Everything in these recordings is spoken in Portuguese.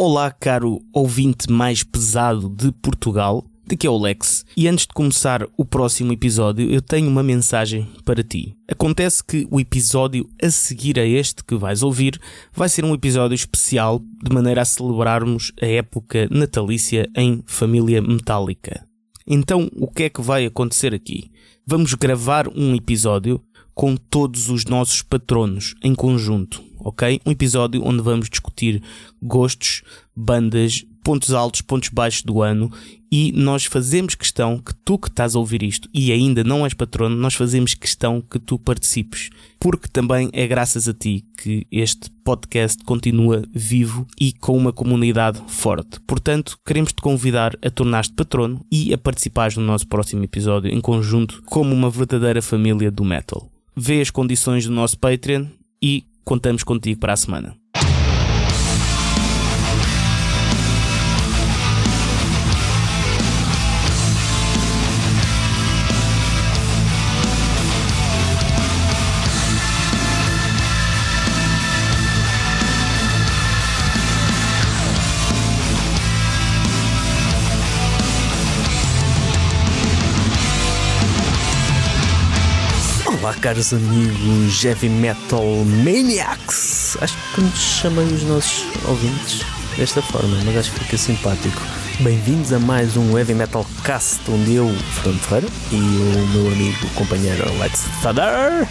Olá, caro ouvinte mais pesado de Portugal. Daqui é o Lex. E antes de começar o próximo episódio, eu tenho uma mensagem para ti. Acontece que o episódio a seguir a este que vais ouvir vai ser um episódio especial de maneira a celebrarmos a época natalícia em família metálica. Então, o que é que vai acontecer aqui? Vamos gravar um episódio com todos os nossos patronos em conjunto ok? Um episódio onde vamos discutir gostos, bandas, pontos altos, pontos baixos do ano e nós fazemos questão que tu que estás a ouvir isto e ainda não és patrono, nós fazemos questão que tu participes, porque também é graças a ti que este podcast continua vivo e com uma comunidade forte. Portanto, queremos te convidar a tornar-te patrono e a participares no nosso próximo episódio em conjunto como uma verdadeira família do metal. Vê as condições do nosso Patreon e contamos contigo para a semana. Caros amigos Heavy Metal Maniacs! Acho que nos chamei os nossos ouvintes desta forma, mas acho que fica simpático. Bem-vindos a mais um Heavy Metal Cast, onde eu, Fernando Ferreira, e o meu amigo companheiro Alex Fader,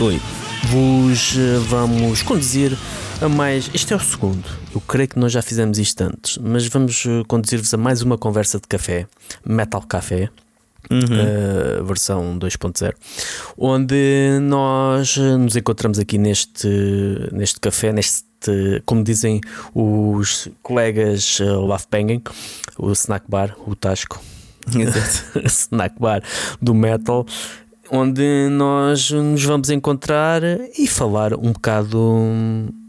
oi, vos eh, vamos conduzir a mais. Este é o segundo. Eu creio que nós já fizemos isto antes, mas vamos eh, conduzir-vos a mais uma conversa de café, Metal Café. Uh, versão 2.0, onde nós nos encontramos aqui neste, neste café, neste, como dizem os colegas uh, Laugh Banging, o snack bar, o Tasco, snack bar do metal, onde nós nos vamos encontrar e falar um bocado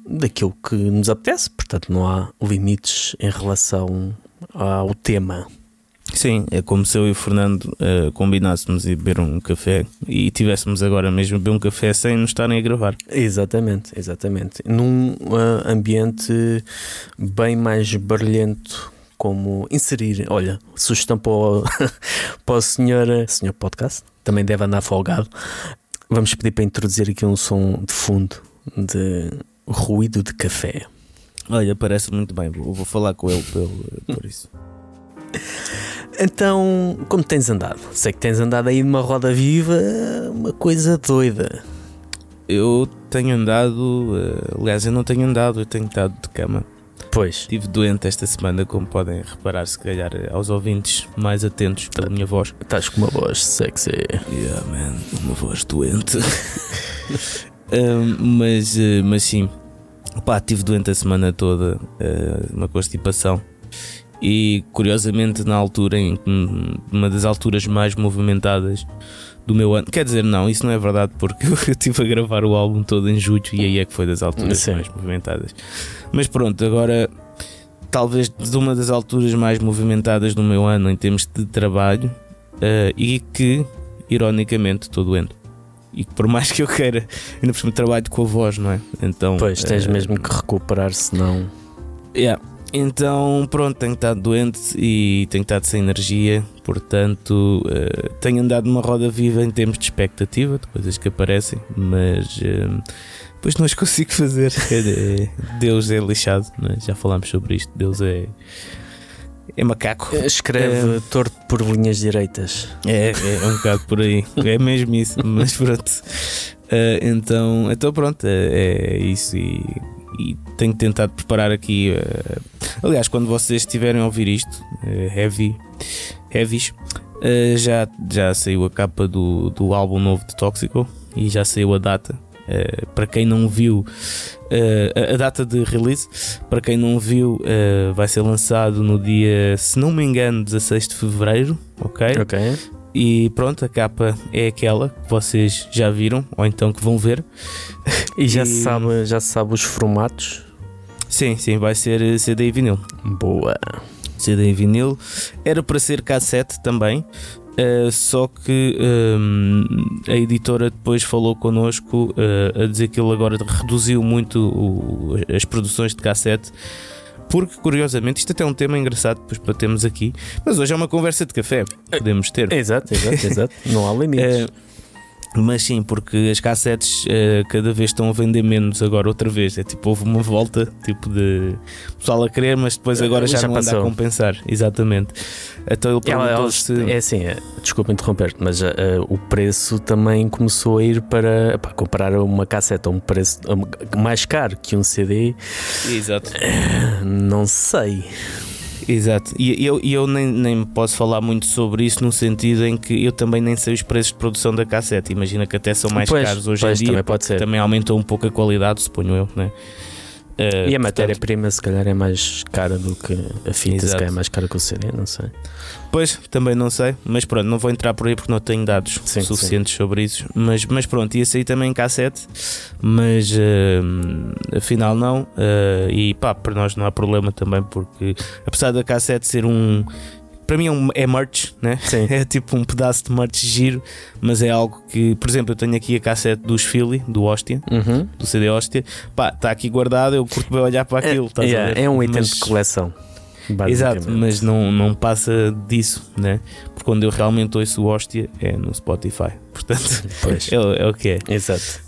daquilo que nos apetece, portanto, não há limites em relação ao tema. Sim, é como se eu e o Fernando uh, combinássemos ir beber um café e tivéssemos agora mesmo beber um café sem nos estarem a gravar. Exatamente, exatamente. Num uh, ambiente bem mais barulhento, como inserir, olha, sugestão para o, para o senhor, senhor podcast, também deve andar folgado. Vamos pedir para introduzir aqui um som de fundo de ruído de café. Olha, parece muito bem, vou, vou falar com ele por, por isso. Então, como tens andado? Sei que tens andado aí numa roda viva, uma coisa doida. Eu tenho andado, uh, aliás, eu não tenho andado, eu tenho estado de cama. Pois. Estive doente esta semana, como podem reparar, se calhar aos ouvintes mais atentos pela minha voz. Estás com uma voz sexy. Yeah, man, uma voz doente. mas, uh, mas sim, pá, estive doente a semana toda, uma constipação e curiosamente na altura, em uma das alturas mais movimentadas do meu ano. Quer dizer, não, isso não é verdade, porque eu estive a gravar o álbum todo em julho e aí é que foi das alturas Sim. mais movimentadas. Mas pronto, agora talvez de uma das alturas mais movimentadas do meu ano em termos de trabalho uh, e que, ironicamente, estou doente. E que por mais que eu queira, ainda por cima trabalho com a voz, não é? Então, pois, tens uh, mesmo que recuperar, senão. Yeah, então, pronto, tenho estado doente e tenho estado sem energia, portanto, uh, tenho andado numa roda viva em termos de expectativa, de coisas que aparecem, mas uh, depois não as consigo fazer. É, Deus é lixado, é? já falámos sobre isto. Deus é. É macaco. Escreve é, torto por linhas direitas. É, é, um bocado por aí. É mesmo isso, mas pronto. Uh, então, então pronto, é, é isso. E e tenho tentado preparar aqui. Uh, aliás, quando vocês estiverem a ouvir isto, uh, heavy, heavies, uh, já, já saiu a capa do, do álbum novo de Tóxico e já saiu a data. para quem não viu a, a, data de release, para quem não viu, vai ser lançado no dia, se não me engano, 16 de fevereiro. Ok. Ok. E pronto, a capa é aquela que vocês já viram, ou então que vão ver. E já, e... Se, sabe, já se sabe os formatos? Sim, sim, vai ser CD e vinil. Boa. CD e vinil. Era para ser cassete também, Uh, só que um, a editora depois falou connosco uh, a dizer que ele agora reduziu muito o, as produções de cassete porque curiosamente isto até é um tema engraçado depois para termos aqui, mas hoje é uma conversa de café, podemos ter. Exato, exato, exato. Não há limites. Eh, mas sim, porque as cassetes uh, cada vez estão a vender menos agora outra vez. É tipo, houve uma volta tipo de pessoal a querer, mas depois agora já, já não anda a compensar. Exatamente. Então ele perguntou se. É assim, é, desculpa interromper-te, mas uh, o preço também começou a ir para. Pá, comparar uma cassete a um preço mais caro que um CD. Exato. não sei. Exato, e eu, eu nem, nem posso falar muito sobre isso no sentido em que eu também nem sei os preços de produção da cassete. Imagina que até são mais pois, caros hoje pois, em dia. Também, pode ser. também aumentou um pouco a qualidade, suponho eu, né? Uh, e a matéria-prima, se calhar, é mais cara do que a fita, Exato. se calhar é mais cara que o CD, não sei. Pois, também não sei, mas pronto, não vou entrar por aí porque não tenho dados sim, suficientes sim. sobre isso. Mas, mas pronto, ia sair também em cassete, mas uh, afinal não. Uh, e pá, para nós não há problema também, porque apesar da cassete ser um para mim é, um, é merch, né? Sim. É tipo um pedaço de merch giro, mas é algo que, por exemplo, eu tenho aqui a cassete dos Philly, do Hostia, uhum. do CD Hostia, pá, está aqui guardado, eu curto bem olhar para é, aquilo. É, yeah, é um item mas, de coleção. Exato, mas não, não passa disso, né? Porque quando eu realmente ouço o Hostia é no Spotify, portanto, é, é, o que é. Exato.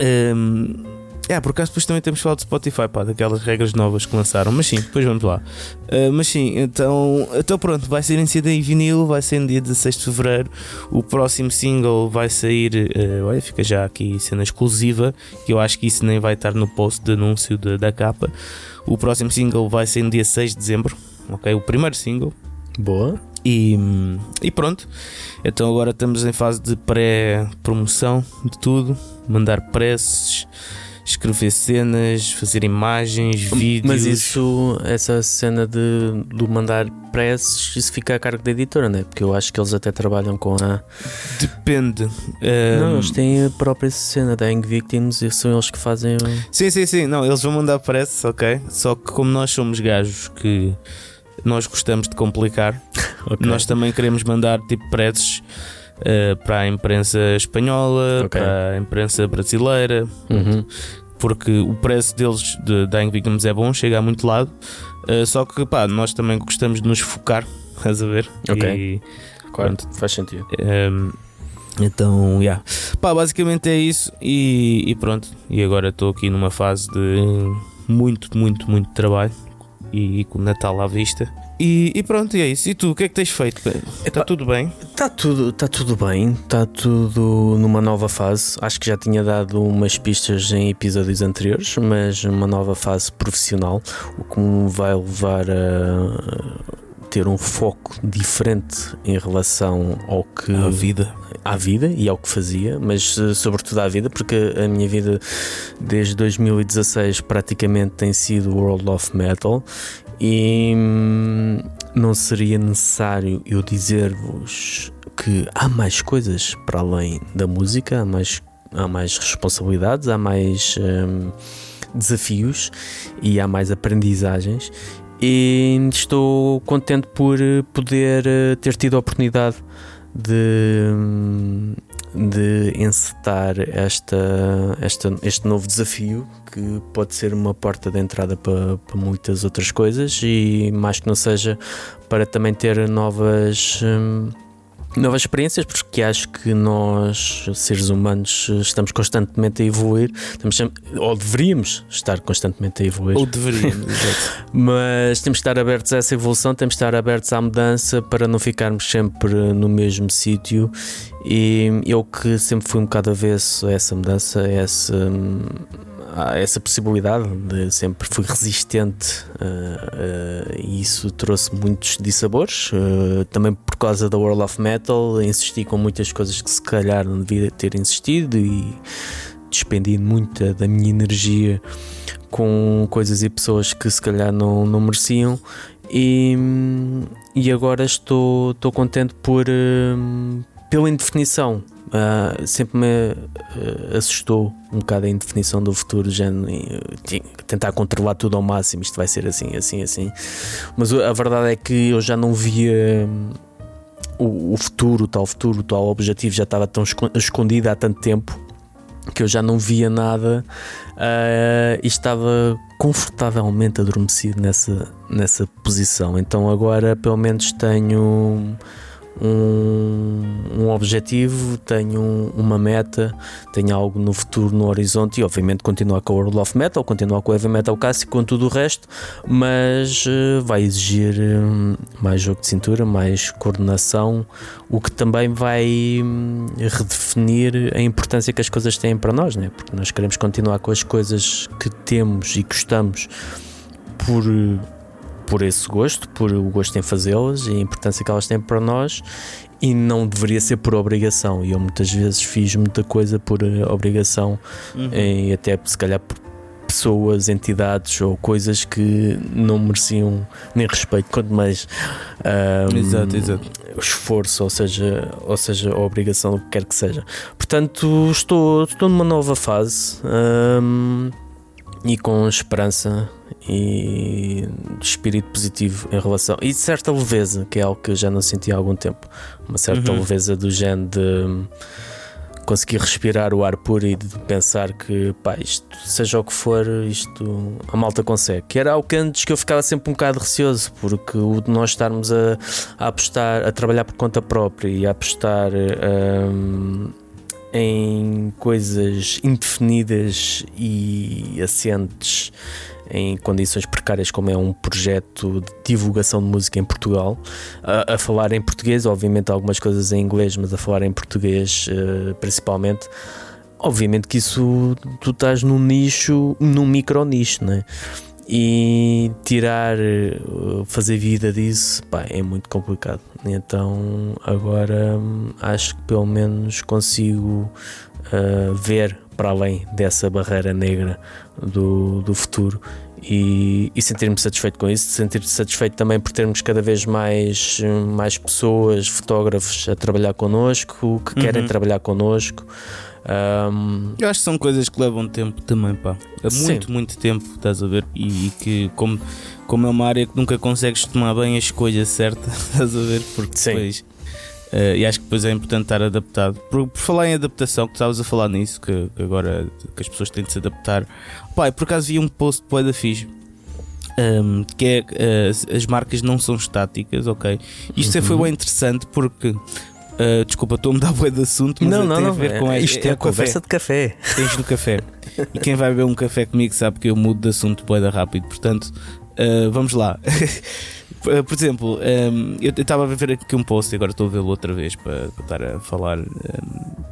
Um, é, por acaso depois também temos falado de Spotify, pá, daquelas regras novas que lançaram, mas sim, depois vamos lá. Uh, mas sim, então, então pronto, vai ser em CD em vinil, vai ser no dia 16 de Fevereiro. O próximo single vai sair, uh, olha, fica já aqui cena exclusiva, que eu acho que isso nem vai estar no post de anúncio de, da capa. O próximo single vai ser no dia 6 de Dezembro, ok? O primeiro single. Boa. E, e pronto, então agora estamos em fase de pré-promoção de tudo, mandar preces escrever cenas, fazer imagens, vídeos. Mas isso, essa cena de, de mandar preces, isso fica a cargo da editora, não é? Porque eu acho que eles até trabalham com a. Depende. Não, eles têm a própria cena da Ang Victims e são eles que fazem. Sim, sim, sim. Não, eles vão mandar preces, ok? Só que como nós somos gajos que nós gostamos de complicar, okay. nós também queremos mandar tipo preces. Uh, para a imprensa espanhola, okay. para a imprensa brasileira, uhum porque o preço deles de Dying Victims é bom, chega a muito lado. Uh, só que pá, nós também gostamos de nos focar, estás a ver? Ok. E, claro, pronto. faz sentido. Um, ehm, então, yeah. pá, basicamente é isso e, e pronto. E agora estou aqui numa fase de muito, muito, muito trabalho e, e com o Natal à vista. E, e, pronto, e é isso. E tu, o que é que tens feito? Está tudo bem? Está tudo, tá tudo bem, está tudo numa nova fase. Acho que já tinha dado umas pistas em episódios anteriores, mas uma nova fase profissional, o que me vai levar a ter um foco diferente em relação ao que. À vida. À vida e ao que fazia, mas eh, sobretudo à vida, porque a minha vida desde 2016 praticamente tem sido World of Metal e hum, não seria necessário eu dizer-vos que há mais coisas para além da música, há mais, há mais responsabilidades, há mais hum, desafios e há mais aprendizagens. E estou contente por poder eh, ter tido a oportunidade de, hum, de encetar esta, esta, este novo desafio que pode ser uma porta de entrada para, para, muitas outras coisas e mais que não seja para também ter novas. Hum, novas experiências, porque acho que nós, seres humanos, estamos constantemente a evoluir, estamos sempre, ou deveríamos estar constantemente a evoluir. Ou deveríamos, Mas temos que estar abertos a essa evolução, temos que estar abertos à mudança para não ficarmos sempre no mesmo sítio. E eu que sempre fui um bocado avesso a essa mudança, a essa há essa possibilidade de sempre fui resistente uh, uh, e isso trouxe muitos dissabores. Uh, também por causa da World of Metal, insisti com muitas coisas que se calhar não devia ter insistido e despendi muita da minha energia com coisas e pessoas que se calhar não, não mereciam. E, e agora estou, estou contente por, pela indefinição Uh, sempre me uh, assustou um bocado a indefinição do futuro, já tentar controlar tudo ao máximo, isto vai ser assim, assim, assim. Mas a verdade é que eu já não via um, o, o, futuro, o tal futuro, o tal objetivo já estava tão escondido há tanto tempo que eu já não via nada uh, e estava confortavelmente adormecido nessa, nessa posição. Então agora pelo menos tenho um, um objetivo, tenho um, uma meta, tenho algo no futuro no horizonte e obviamente continuar com o World of Metal, continuar com o Heavy Metal Clássico, com tudo o resto, mas uh, vai exigir um, mais jogo de cintura, mais coordenação, o que também vai um, redefinir a importância que as coisas têm para nós, né? porque nós queremos continuar com as coisas que temos e gostamos por por esse gosto, por o gosto em fazê-las e a importância que elas têm para nós e não deveria ser por obrigação. E eu muitas vezes fiz muita coisa por eh, obrigação uhum. e até se calhar por pessoas, entidades ou coisas que não mereciam nem respeito, quanto mais um, exato, exato. esforço, ou seja, ou seja, a obrigação, o que quer que seja. Portanto, estou, estou numa nova fase. Um, e com esperança e espírito positivo em relação e certa leveza, que é algo que eu já não senti há algum tempo. Uma certa uhum. leveza do género de conseguir respirar o ar puro e de pensar que, pá, isto, seja o que for, isto a malta consegue. Que era algo que antes que eu ficava sempre um bocado receoso, porque o de nós estarmos a, a apostar, a trabalhar por conta própria e a apostar. Um, em coisas indefinidas e assentes em condições precárias, como é um projeto de divulgação de música em Portugal, a, a falar em português, obviamente algumas coisas em inglês, mas a falar em português uh, principalmente. Obviamente que isso tu estás num nicho, num micro nicho, não é? E tirar, eh, fazer vida disso, pá, é muito complicado. Então agora acho que pelo menos consigo uh, ver para além dessa barreira negra do, do futuro e, e sentir-me satisfeito com isso, sentir-me satisfeito também por termos cada vez mais, mais pessoas, fotógrafos a trabalhar connosco, que uhum. querem trabalhar connosco. Um, eu acho que são coisas que levam tempo também, pá. É muito, sim. muito tempo, estás a ver? E, e, que, como, como é uma área que nunca consegues tomar bem a escolha certa, estás a ver? Porque sim. depois. Uh, e acho que depois é importante estar adaptado. Por, por falar em adaptação, que estavas a falar nisso, que, que, agora que as pessoas têm de se adaptar. Pá, por acaso vi um post de da fixe. Um, que é uh, as marcas não são estáticas, ok? Isto uhum. foi bem interessante porque Uh, desculpa, estou a mudar bué de assunto, mas não, não, tem não, a ver é, com isto é, é a conversa de café. Tens no café. e quem vai beber um café comigo sabe que eu mudo de assunto bué rápido, portanto, uh, vamos lá. Por exemplo, um, eu estava a ver aqui um post e agora estou a vê-lo outra vez para, para, estar a falar um,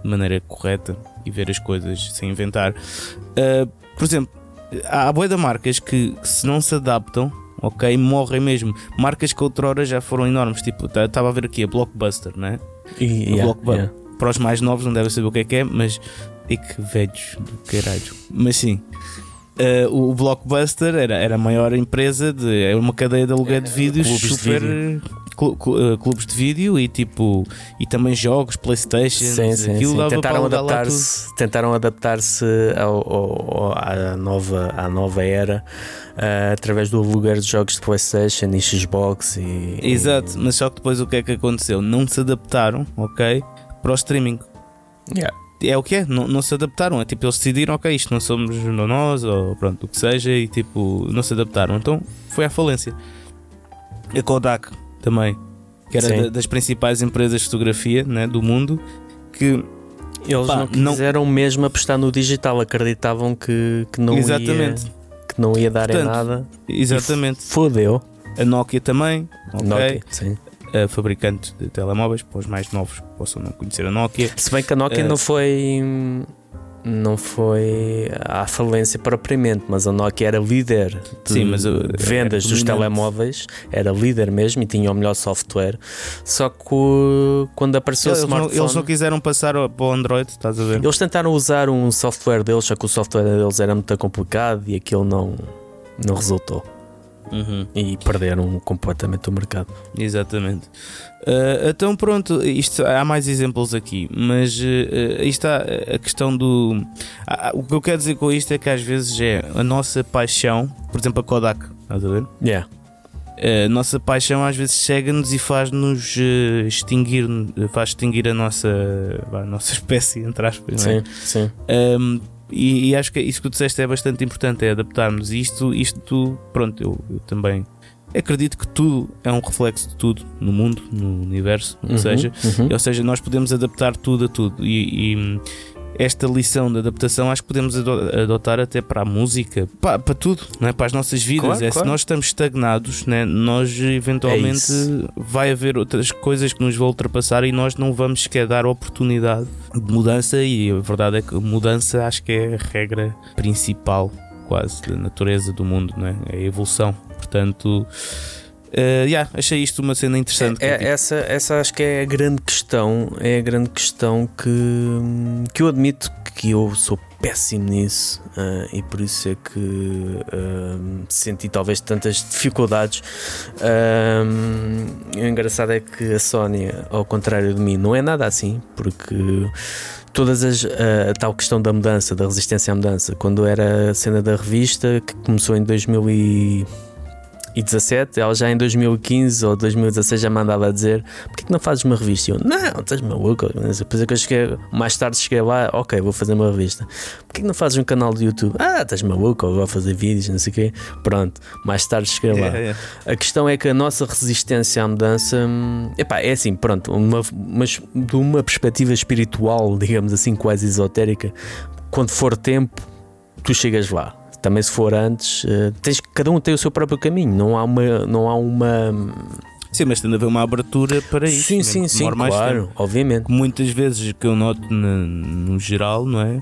de maneira correta e ver as coisas sem inventar. Uh, por exemplo, há boia de marcas que se não se adaptam ok? Morrem mesmo. Marcas que outrora já foram enormes, tipo, estava tá, a ver aqui a Blockbuster, né? E, yeah. Yeah. Para os mais novos não devem saber o que é que é, mas. E que velhos do caralho. Mas sim. Uh, o Blockbuster era, era a maior empresa de. Era uma cadeia de aluguel de vídeos clubes super. De vídeo. Eh, clubes de vídeo e tipo. E também jogos, Playstation. Sim, sim, sim. Tentaram adaptar-se tentaram adaptar-se ao, ao, à, nova, à nova era uh, através do aluguer de jogos de Playstation e Xbox e. Exato, e... mas só que depois o que é que aconteceu? Não se adaptaram, ok? Para o streaming. Yeah é o que é, não, não, se adaptaram. É tipo, eles decidiram, ok, isto não somos nós, ou pronto, o que seja, e tipo, não se adaptaram. Então foi à falência. A Kodak também, que era da, das principais empresas de fotografia né, do mundo, que eles pá, não quiseram não... mesmo apostar no digital, acreditavam que, que não Exatamente. ia que não ia dar Portanto, em nada. Exatamente. Fodeu. A Nokia também, ok. Nokia, sim fabricante de telemóveis, para os mais novos possam não conhecer a Nokia. Se bem que a Nokia uh, não foi não foi à falência propriamente, mas a Nokia era líder de Sim, mas, uh, vendas dos telemóveis, era líder mesmo e tinha o melhor software. Só que quando apareceu eles o smartphone. Não, eles não quiseram passar para o Android, estás a ver? Eles tentaram usar um software deles, só que o software deles era muito complicado e aquilo não, não resultou. Uhum. E perderam completamente o mercado. Exatamente. Uh, então, pronto, isto, há mais exemplos aqui, mas uh, aí está a questão do. Uh, o que eu quero dizer com isto é que às vezes é a nossa paixão, por exemplo, a Kodak, estás a ver? Yeah. a nossa paixão às vezes cega-nos e faz-nos extinguir, faz extinguir a nossa, a nossa espécie, entre aspas. Sim, é? sim. Um, e, e, acho que isso que tu disseste é bastante importante, é adaptarmos. Isto, isto pronto, eu, eu, também acredito que tudo é um reflexo de tudo no mundo, no universo, o que uhum, seja. Uhum. Ou seja, nós podemos adaptar tudo a tudo. E, e, esta lição de adaptação acho que podemos adotar até para a música, para, para tudo, não é? para as nossas vidas. Claro, é, claro. Se nós estamos estagnados, né? nós eventualmente é vai haver outras coisas que nos vão ultrapassar e nós não vamos sequer dar oportunidade de mudança. E a verdade é que mudança acho que é a regra principal, quase, da natureza do mundo, não é? é a evolução. Portanto. Uh, yeah, achei isto uma cena interessante. É, é, essa, essa acho que é a grande questão. É a grande questão que, que eu admito que eu sou péssimo nisso uh, e por isso é que uh, senti talvez tantas dificuldades. o engraçado é que a Sónia, ao contrário de mim, não é nada assim, porque todas as a tal questão da mudança, da resistência à mudança, quando era a cena da revista que começou em 2000 e 2017, ela já em 2015 ou 2016 já mandava dizer: Porquê que não fazes uma revista? E eu, não, estás maluco. Depois é que eu cheguei, mais tarde cheguei lá, ok, vou fazer uma revista. Porquê que não fazes um canal do YouTube? Ah, estás maluco, ou vou fazer vídeos, não sei o quê. Pronto, mais tarde cheguei lá. Yeah, yeah. A questão é que a nossa resistência à mudança epá, é assim, pronto, uma, mas de uma perspectiva espiritual, digamos assim, quase esotérica, quando for tempo, tu chegas lá também se for antes, uh, tens, cada um tem o seu próprio caminho, não há uma. Não há uma Sim, mas tem de haver uma abertura para isso. Sim, sim, sim, claro, tempo. obviamente. Muitas vezes que eu noto no, no geral, não é?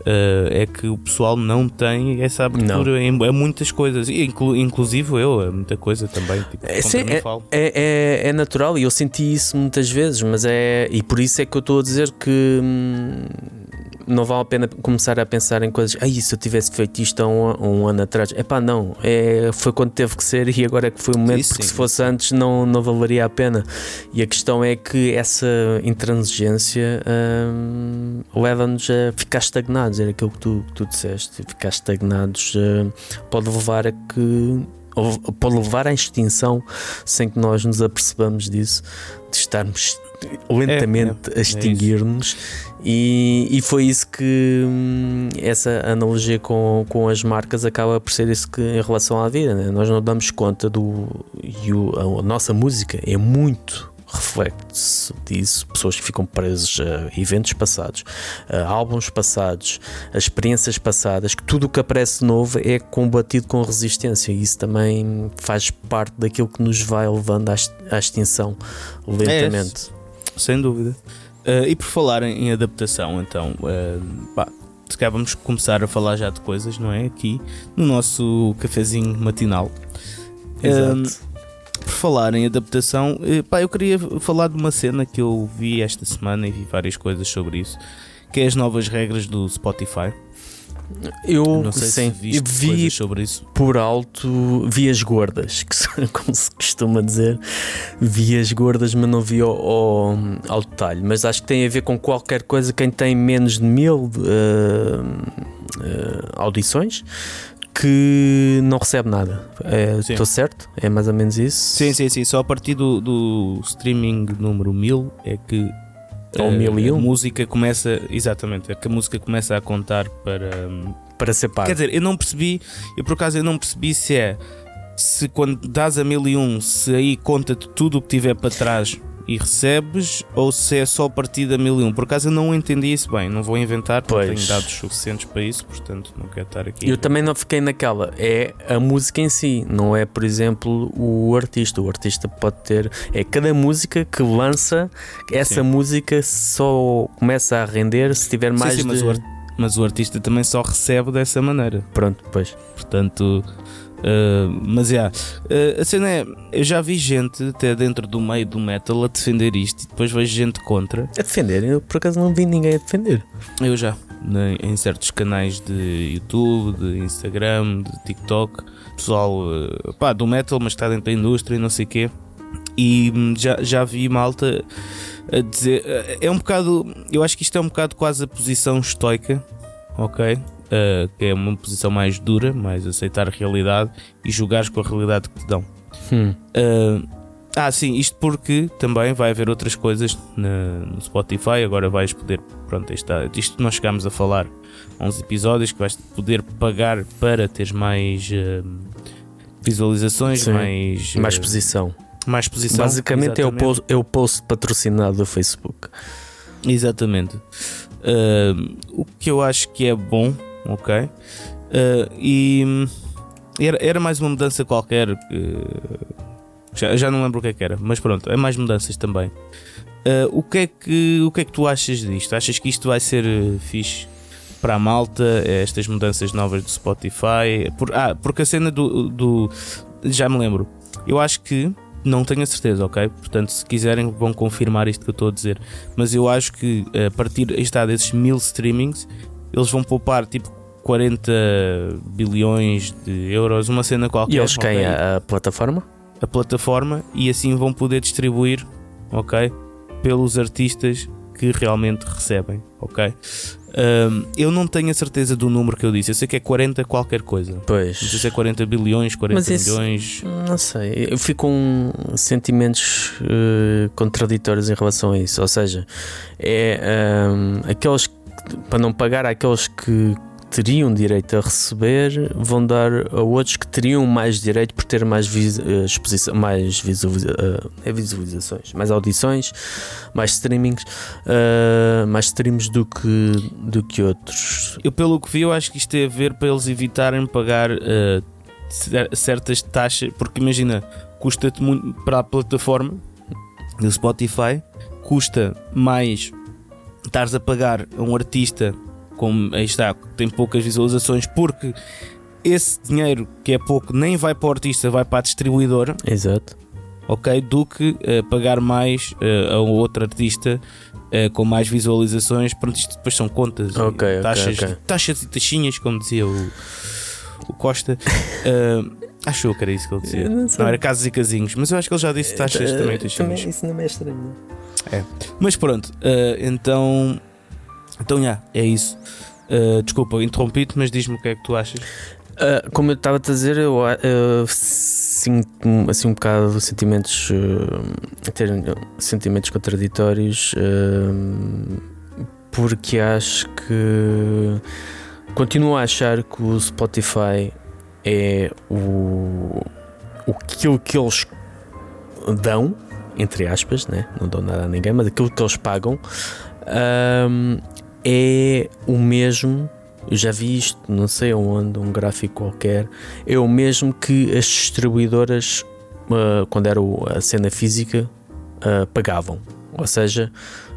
Uh, é que o pessoal não tem essa abertura em, a muitas coisas, inclu, inclusive eu, a muita coisa também. Tipo, é, sim, é, é, é, é, natural e eu senti isso muitas vezes, mas é. E por isso é que eu estou a dizer que. Hum, não vale a pena começar a pensar em coisas. Ai, se eu tivesse feito isto há um, um ano atrás. É pá, não. É, foi quando teve que ser e agora é que foi o momento, sim, porque sim. se fosse antes não, não valeria a pena. E a questão é que essa intransigência hum, leva-nos a ficar estagnados. Era aquilo que tu, que tu disseste. Ficar estagnados hum, pode levar a que pode levar à extinção sem que nós nos apercebamos disso, de estarmos lentamente é, é, a extinguir-nos e, e foi isso que hum, essa analogia com, com as marcas acaba por ser isso que em relação à vida, né? nós não damos conta do e o, a nossa música é muito reflexo disso, pessoas que ficam presas a eventos passados, a álbuns passados, a experiências passadas, que tudo o que aparece novo é combatido com resistência e isso também faz parte daquilo que nos vai levando à extinção lentamente. É sem dúvida. Uh, e por falar em, adaptação, então, uh, pá, se calhar vamos começar a falar já de coisas, não é? Aqui no nosso cafezinho matinal. Exato. Uh, por falar em adaptação, pá, eu queria falar de uma cena que eu vi esta semana e vi várias coisas sobre isso, que é as novas regras do Spotify. Eu não sei sim, se viste vi sobre isso. Por alto, vi as gordas, que como se costuma dizer, vi as gordas, mas não vi ao, ao, ao, detalhe. Mas acho que tem a ver com qualquer coisa. Quem tem menos de mil uh, uh, audições que não recebe nada. Estou é, certo? É mais ou menos isso? Sim, sim, sim. Só a partir do, do streaming número 1000 é que ou mil e um. A música começa, exatamente, é que a música começa a contar para. Para ser pago. Quer dizer, eu não percebi, eu por acaso eu não percebi se é. Se quando dás a mil e um, se aí conta-te tudo o que tiver para trás e recebes ou se é só a partir da 1001. Por acaso eu não entendi isso bem, não vou inventar, pois. não tenho dados suficientes para isso, portanto não quero estar aqui. Eu também não fiquei naquela, é a música em si, não é, por exemplo, o artista. O artista pode ter, é cada música que lança, essa sim. música só começa a render se tiver mais sim, sim, de... mas, o mas o artista também só recebe dessa maneira. Pronto, pois. Portanto, Uh, mas yeah, uh, a cena é, eu já vi gente até dentro do meio do metal a defender isto e depois vejo gente contra. A defender? Eu por acaso não vi ninguém a defender. Eu já, né, em certos canais de YouTube, de Instagram, de TikTok, pessoal uh, pá, do metal, mas está dentro da indústria e não sei o quê. E hum, já, já vi malta a dizer. É um bocado. Eu acho que isto é um bocado quase a posição estoica, ok? Uh, que é uma posição mais dura, mais aceitar a realidade e jogares com a realidade que te dão. Hum. Uh, ah, sim, isto porque também vai haver outras coisas na- no Spotify. Agora vais poder. Pronto, está. Isto nós chegámos a falar há uns episódios que vais poder pagar para teres mais uh, visualizações, Sim. mais, Mais exposição. mais exposição. Basicamente é o, post, é o post patrocinado do Facebook. Exatamente. Uh, o que eu acho que é bom, ok? Uh, e era, era mais uma mudança qualquer. que- já, já não lembro o que é que era, mas pronto, é mais mudanças também. Uh, o, que é que, o que é que tu achas disto? Achas que isto vai ser uh, fixe para a malta? Estas mudanças novas do Spotify? Por- ah, porque a cena do, do. Já me lembro. Eu acho que. Não tenho a certeza, ok? Portanto, se quiserem, vão confirmar isto que eu estou a dizer. Mas eu acho que a partir está, desses mil streamings, eles vão poupar tipo 40 bilhões de euros, uma cena qualquer. E eles ok? quem? A, a plataforma? a plataforma e assim vão poder distribuir, ok? Pelos artistas que realmente recebem, ok? Ahm, eu não tenho a certeza do número que eu disse, eu sei que é 40 qualquer coisa. Não sei Pois. se é 40 bilhões, 40 Mas esse- milhões. Não sei, eu fico com sentimentos eh, contraditórios em relação a isso. Ou seja, é ahm, aqueles que, para não pagar àqueles que teriam direito a receber, vão dar a outros que teriam mais direito por ter mais vis, eh, exposição, mais visualiza, eh, é visualizações, mais audições, mais streamings, eh, mais streams do que, do que outros. Eu, pelo que vi, eu acho que isto tem a ver para eles evitarem pagar cer- certas taxas, porque imagina, custa-te muito para a plataforma do Spotify, custa mais estares a pagar a um artista como aí está, tem poucas visualizações, porque esse dinheiro que é pouco nem vai para o artista, vai para a distribuidora, Exato. ok? Do que eh, pagar mais eh, a outro artista eh, com mais visualizações. Pronto, isto depois são contas, e Ok, ok, taxas, taxas e taxinhas, como dizia o, o Costa. Achou que era isso que ele dizia. Não. Não, era casos e casinhos, mas eu acho que ele já disse taxas também taxinhas. isso não é estranho. Mas pronto, eh, então. Então, já, é isso. Eh, desculpa, interrompi-te, mas diz-me o que é que tu achas. Ah, como eu estava a dizer, eu, eu sinto assim um bocado sentimentos, ter sentimentos contraditórios, porque acho que continuo a achar que o Spotify é o, o aquilo que eles dão, entre aspas, né? não dão nada a ninguém, mas aquilo que eles pagam ah, é o mesmo eu já vi isto, não sei aonde, um gráfico qualquer. É o mesmo que as distribuidoras, ah, quando era o- a cena física, ah, pagavam. Ou seja,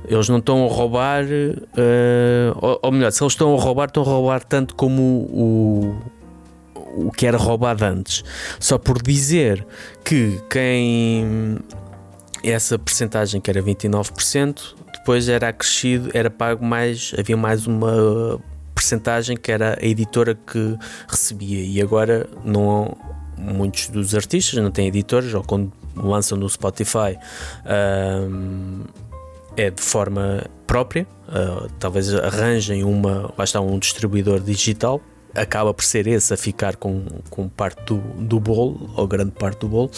eles não estão a roubar, ah, ou, ou melhor, se eles estão a roubar, estão a roubar tanto como o, o que era roubado antes. Só por dizer que quem essa percentagem que era 29%, depois era acrescido, era pago mais, havia mais uma percentagem que era a editora que recebia. E agora não muitos dos artistas não têm editores ou quando lançam no Spotify ahm, é de forma própria ah, talvez arranjem uma lá está um distribuidor digital acaba por ser esse a ficar com, com parte do, do bolo ou grande parte do bolo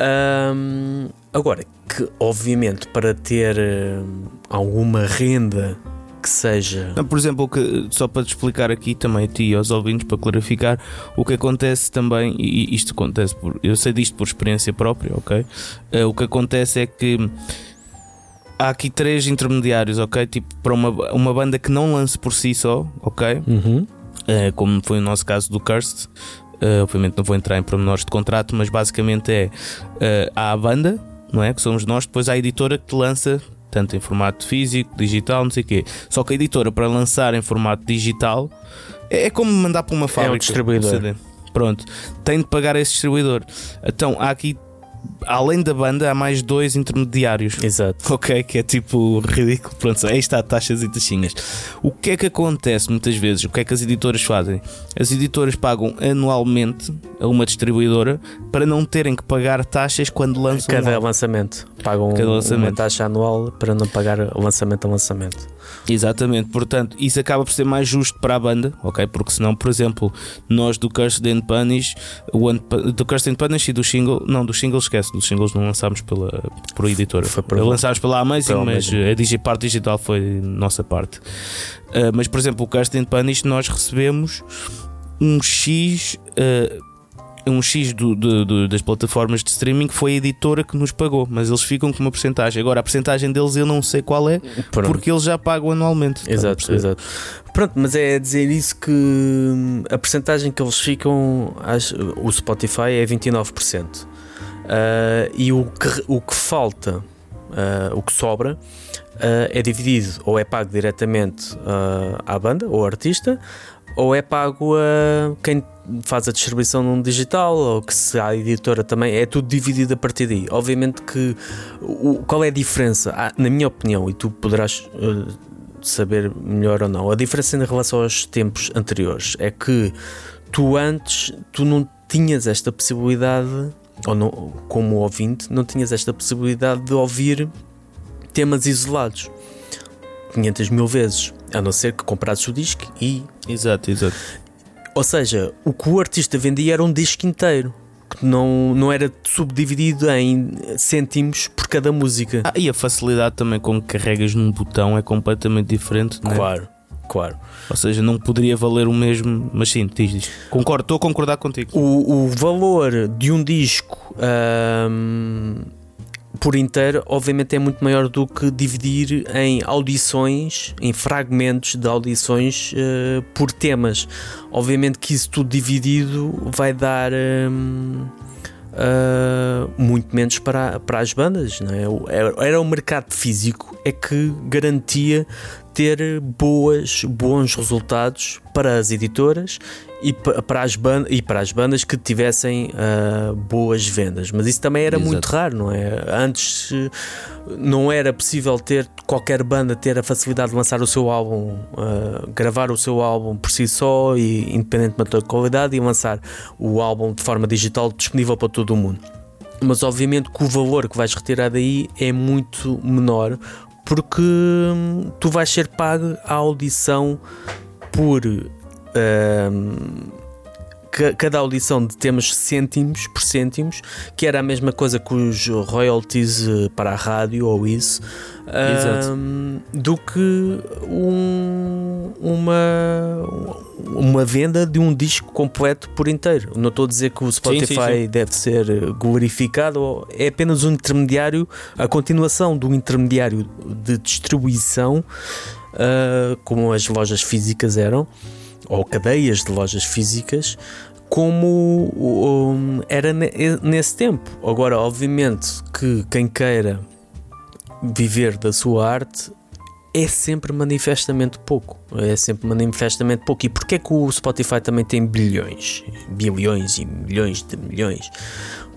Ahm, agora que obviamente para ter hum, alguma renda que seja Não, por exemplo, que, só para te explicar aqui também a ti e aos ouvintes para clarificar, o que acontece também, e isto acontece por. Eu sei disto por experiência própria, ok? Eh, o que acontece é que há aqui três intermediários, ok? Tipo, para uma, uma banda que não lance por si só, ok? Uhum. Eh, como foi o nosso caso do Cursed. Eh, obviamente não vou entrar em pormenores de contrato, mas basicamente é eh, há a banda, não é? Que somos nós, depois há a editora que te lança tanto em formato físico, digital, não sei o quê. Só que a editora para lançar em formato digital é, é como mandar para uma fábrica. distribuidor. o CD. Pronto, tem de pagar esse distribuidor. Então há aqui além da banda, há mais dois intermediários. Exato. Ok, que é tipo ridículo. Pronto, aí está taxas e taxinhas. O que é que acontece muitas vezes? O que é que as editoras fazem? As editoras pagam anualmente a uma distribuidora para não terem que pagar taxas quando lançam Cada um lançamento. Pagam Cada uma lançamento. taxa anual para não pagar lançamento a lançamento. Exatamente, portanto, isso acaba por ser mais justo para a banda, ok? Porque senão, por exemplo, nós do Cursed and Punish, do Cursed and Punish e do single, não, do single esquece, dos singles não lançámos pela, por editora, Foi por- lançámos pela Amazing, pela mas Amazing. a Digipart Digital foi nossa parte. Ah, mas, por exemplo, o and Punish, nós recebemos um X. ah, um X do- do- do- das plataformas de streaming que foi a editora que nos pagou, mas eles ficam com uma porcentagem. Agora, a porcentagem deles eu não sei qual é, Pronto. porque eles já pagam anualmente. Exato, exato. Pronto, mas é dizer isso que hum, a percentagem que eles ficam, o Spotify é 29%. Ah, e o que, o que falta, ah, o que sobra, ah, é dividido ou é pago diretamente à banda ou artista, ou é pago a quem faz a distribuição num digital, ou que se há editora também, é tudo dividido a partir daí. Obviamente que o, qual é a diferença? Ah, na minha opinião, e tu poderás saber melhor ou não, a diferença em relação aos tempos anteriores é que tu antes tu não tinhas esta possibilidade, ou não, como ouvinte, não tinhas esta possibilidade de ouvir temas isolados 500 mil vezes, a não ser que comprasses o disco e. Exato, exato. Ou seja, o que o artista vendia era um disco inteiro. Que não, não era subdividido em cêntimos por cada música. Ah, e a facilidade também com que carregas num botão é completamente diferente, não é? Claro, claro. Ou seja, não poderia valer o mesmo, mas sim, diz, diz. Concordo, estou a concordar contigo. O, o valor de um disco por inteiro, obviamente, é muito maior do que dividir em audições, em fragmentos de audições eh, por temas. Obviamente que isso tudo dividido vai dar. Ah, muito menos para, para as bandas, não é? Era, era o mercado físico é que garantia ter boas, bons resultados para as editoras e pa- para as, ban e para as bandas que tivessem ah, boas vendas. Mas isso também era Exato. muito raro, não é? Antes não era possível ter qualquer banda ter a facilidade de lançar o seu álbum, ah, gravar o seu álbum por si só e independentemente da qualidade e lançar o álbum de forma digital disponível para todo o mundo. Mas obviamente que o valor que vais retirar daí é muito menor porque hum, tu vais ser pago a audição por cada audição de temas cêntimos por cêntimos, que era a mesma coisa que os royalties eh, para a rádio ou isso, hum, do que um- uma, uma venda de um disco completo por inteiro. Não estou a dizer que o Spotify sim, sim. deve ser glorificado, é apenas um intermediário, a continuação do intermediário de distribuição, ah, como as lojas físicas eram, ou cadeias de lojas físicas, como um, era ne- nesse tempo. Agora, obviamente, que quem queira viver da sua arte é sempre manifestamente pouco. É sempre manifestamente pouco. E porquê que o Spotify também tem bilhões, bilhões e milhões de milhões?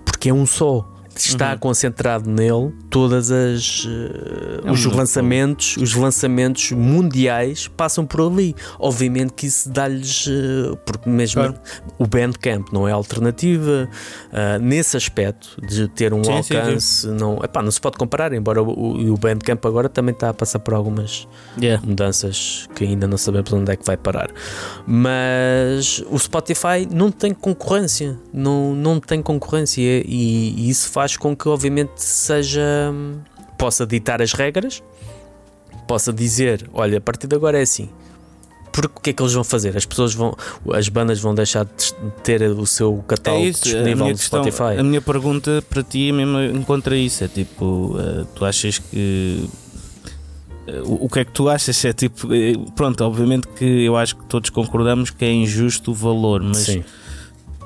Porque é um só. Está concentrado nele todas as eh, É um os lançamentos, os lançamentos mundiais passam por ali. Obviamente que isso dá-lhes eh, porque mesmo Claro. o Bandcamp não é alternativa ah, nesse aspecto de ter um Sim, sim, sim. alcance, não, epá, não se pode comparar, embora o, o, o Bandcamp agora também está a passar por algumas Yeah. mudanças que ainda não sabemos onde é que vai parar. Mas o Spotify não tem concorrência, não, não tem concorrência e, e isso faz com que, obviamente, seja possa ditar as regras, possa dizer: olha, a partir de agora é assim. Porque o que é que eles vão fazer? As pessoas vão, as bandas vão deixar de ter o seu É catálogo isso, a disponível no questão, Spotify. a minha pergunta para ti é mesmo encontra isso. É tipo, eh, tu achas que. eh, o o que é que tu achas? É tipo, eh, pronto, obviamente que eu acho que todos concordamos que é injusto o valor, mas Sim.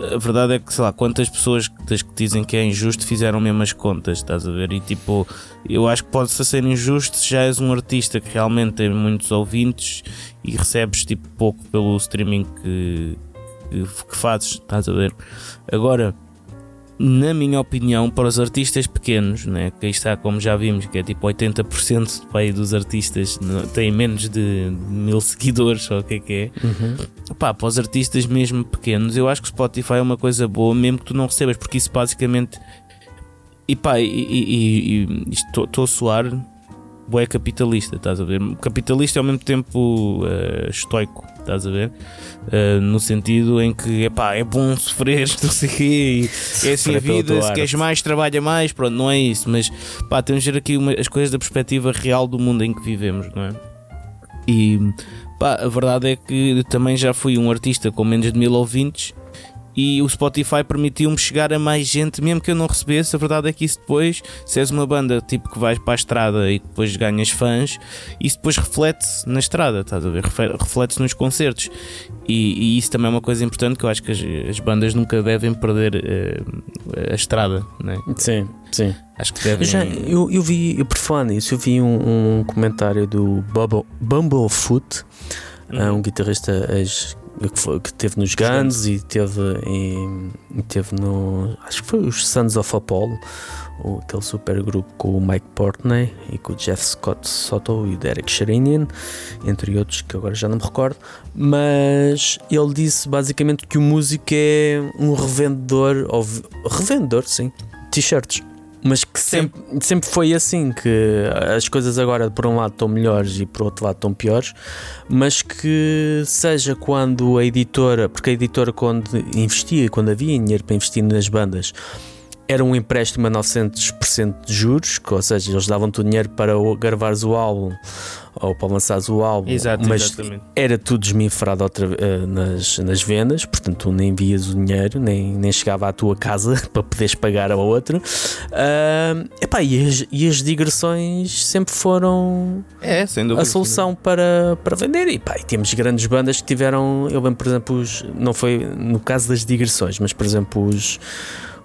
A verdade é que, sei lá, quantas pessoas das que dizem que é injusto fizeram mesmo as contas, estás a ver? E tipo, eu acho que pode-se ser injusto se já és um artista que realmente tem muitos ouvintes e recebes tipo pouco pelo streaming que, que, que fazes, estás a ver? Agora, na minha opinião, para os artistas pequenos, né, que aí está, como já vimos, que é tipo 80% pai, dos artistas têm menos de mil seguidores, ou o que é que é. Uhum. Pá, para os artistas mesmo pequenos, eu acho que Spotify é uma coisa boa, mesmo que tu não recebas, porque isso basicamente. E pá, e, e, e estou a soar é capitalista, estás a ver? Capitalista é ao mesmo tempo uh, estoico, estás a ver? Uh, no sentido em que epá, é bom sofrer, não sei quê, é assim a vida, se queres mais, trabalha mais, pronto, não é isso, mas pá, temos de ver aqui uma, as coisas da perspectiva real do mundo em que vivemos, não é? E pá, a verdade é que também já fui um artista com menos de mil ouvintes e o Spotify permitiu-me chegar a mais gente, mesmo que eu não recebesse. A verdade é que isso depois, se és uma banda tipo que vais para a estrada e depois ganhas fãs, isso depois reflete-se na estrada, estás a ver? Reflete-se nos concertos. E, e, isso também é uma coisa importante que eu acho que as, as bandas nunca devem perder uh, a estrada, né? Sim, sim. Acho que devem. Eu, já, eu, eu vi, eu por falar nisso, eu vi um, um comentário do Bumblefoot, uhum. um guitarrista ex que, foi, que teve nos Guns e teve, em, teve no. Acho que foi os Sons of Apollo, o, aquele super grupo com o Mike Portney e com o Jeff Scott Soto e o Derek Sherinian, entre outros que agora já não me recordo. Mas ele disse basicamente que o músico é um revendedor, ou revendedor, sim, t-shirts mas que sempre, sempre foi assim: que as coisas agora por um lado estão melhores e por outro lado estão piores, mas que seja quando a editora, porque a editora, quando investia, quando havia dinheiro para investir nas bandas, era um empréstimo a 900% de juros, ou seja, eles davam-te o dinheiro para gravares o álbum ou para lançares o álbum, Exato, mas exatamente. era tudo desminfrado outra, uh, nas, nas vendas, portanto tu nem vias o dinheiro, nem, nem chegava à tua casa para poderes pagar a outro. Uh, epá, e, as, e as digressões sempre foram é, a solução para, para vender. E, pá, e temos grandes bandas que tiveram, eu lembro, por exemplo, os, não foi no caso das digressões, mas por exemplo, os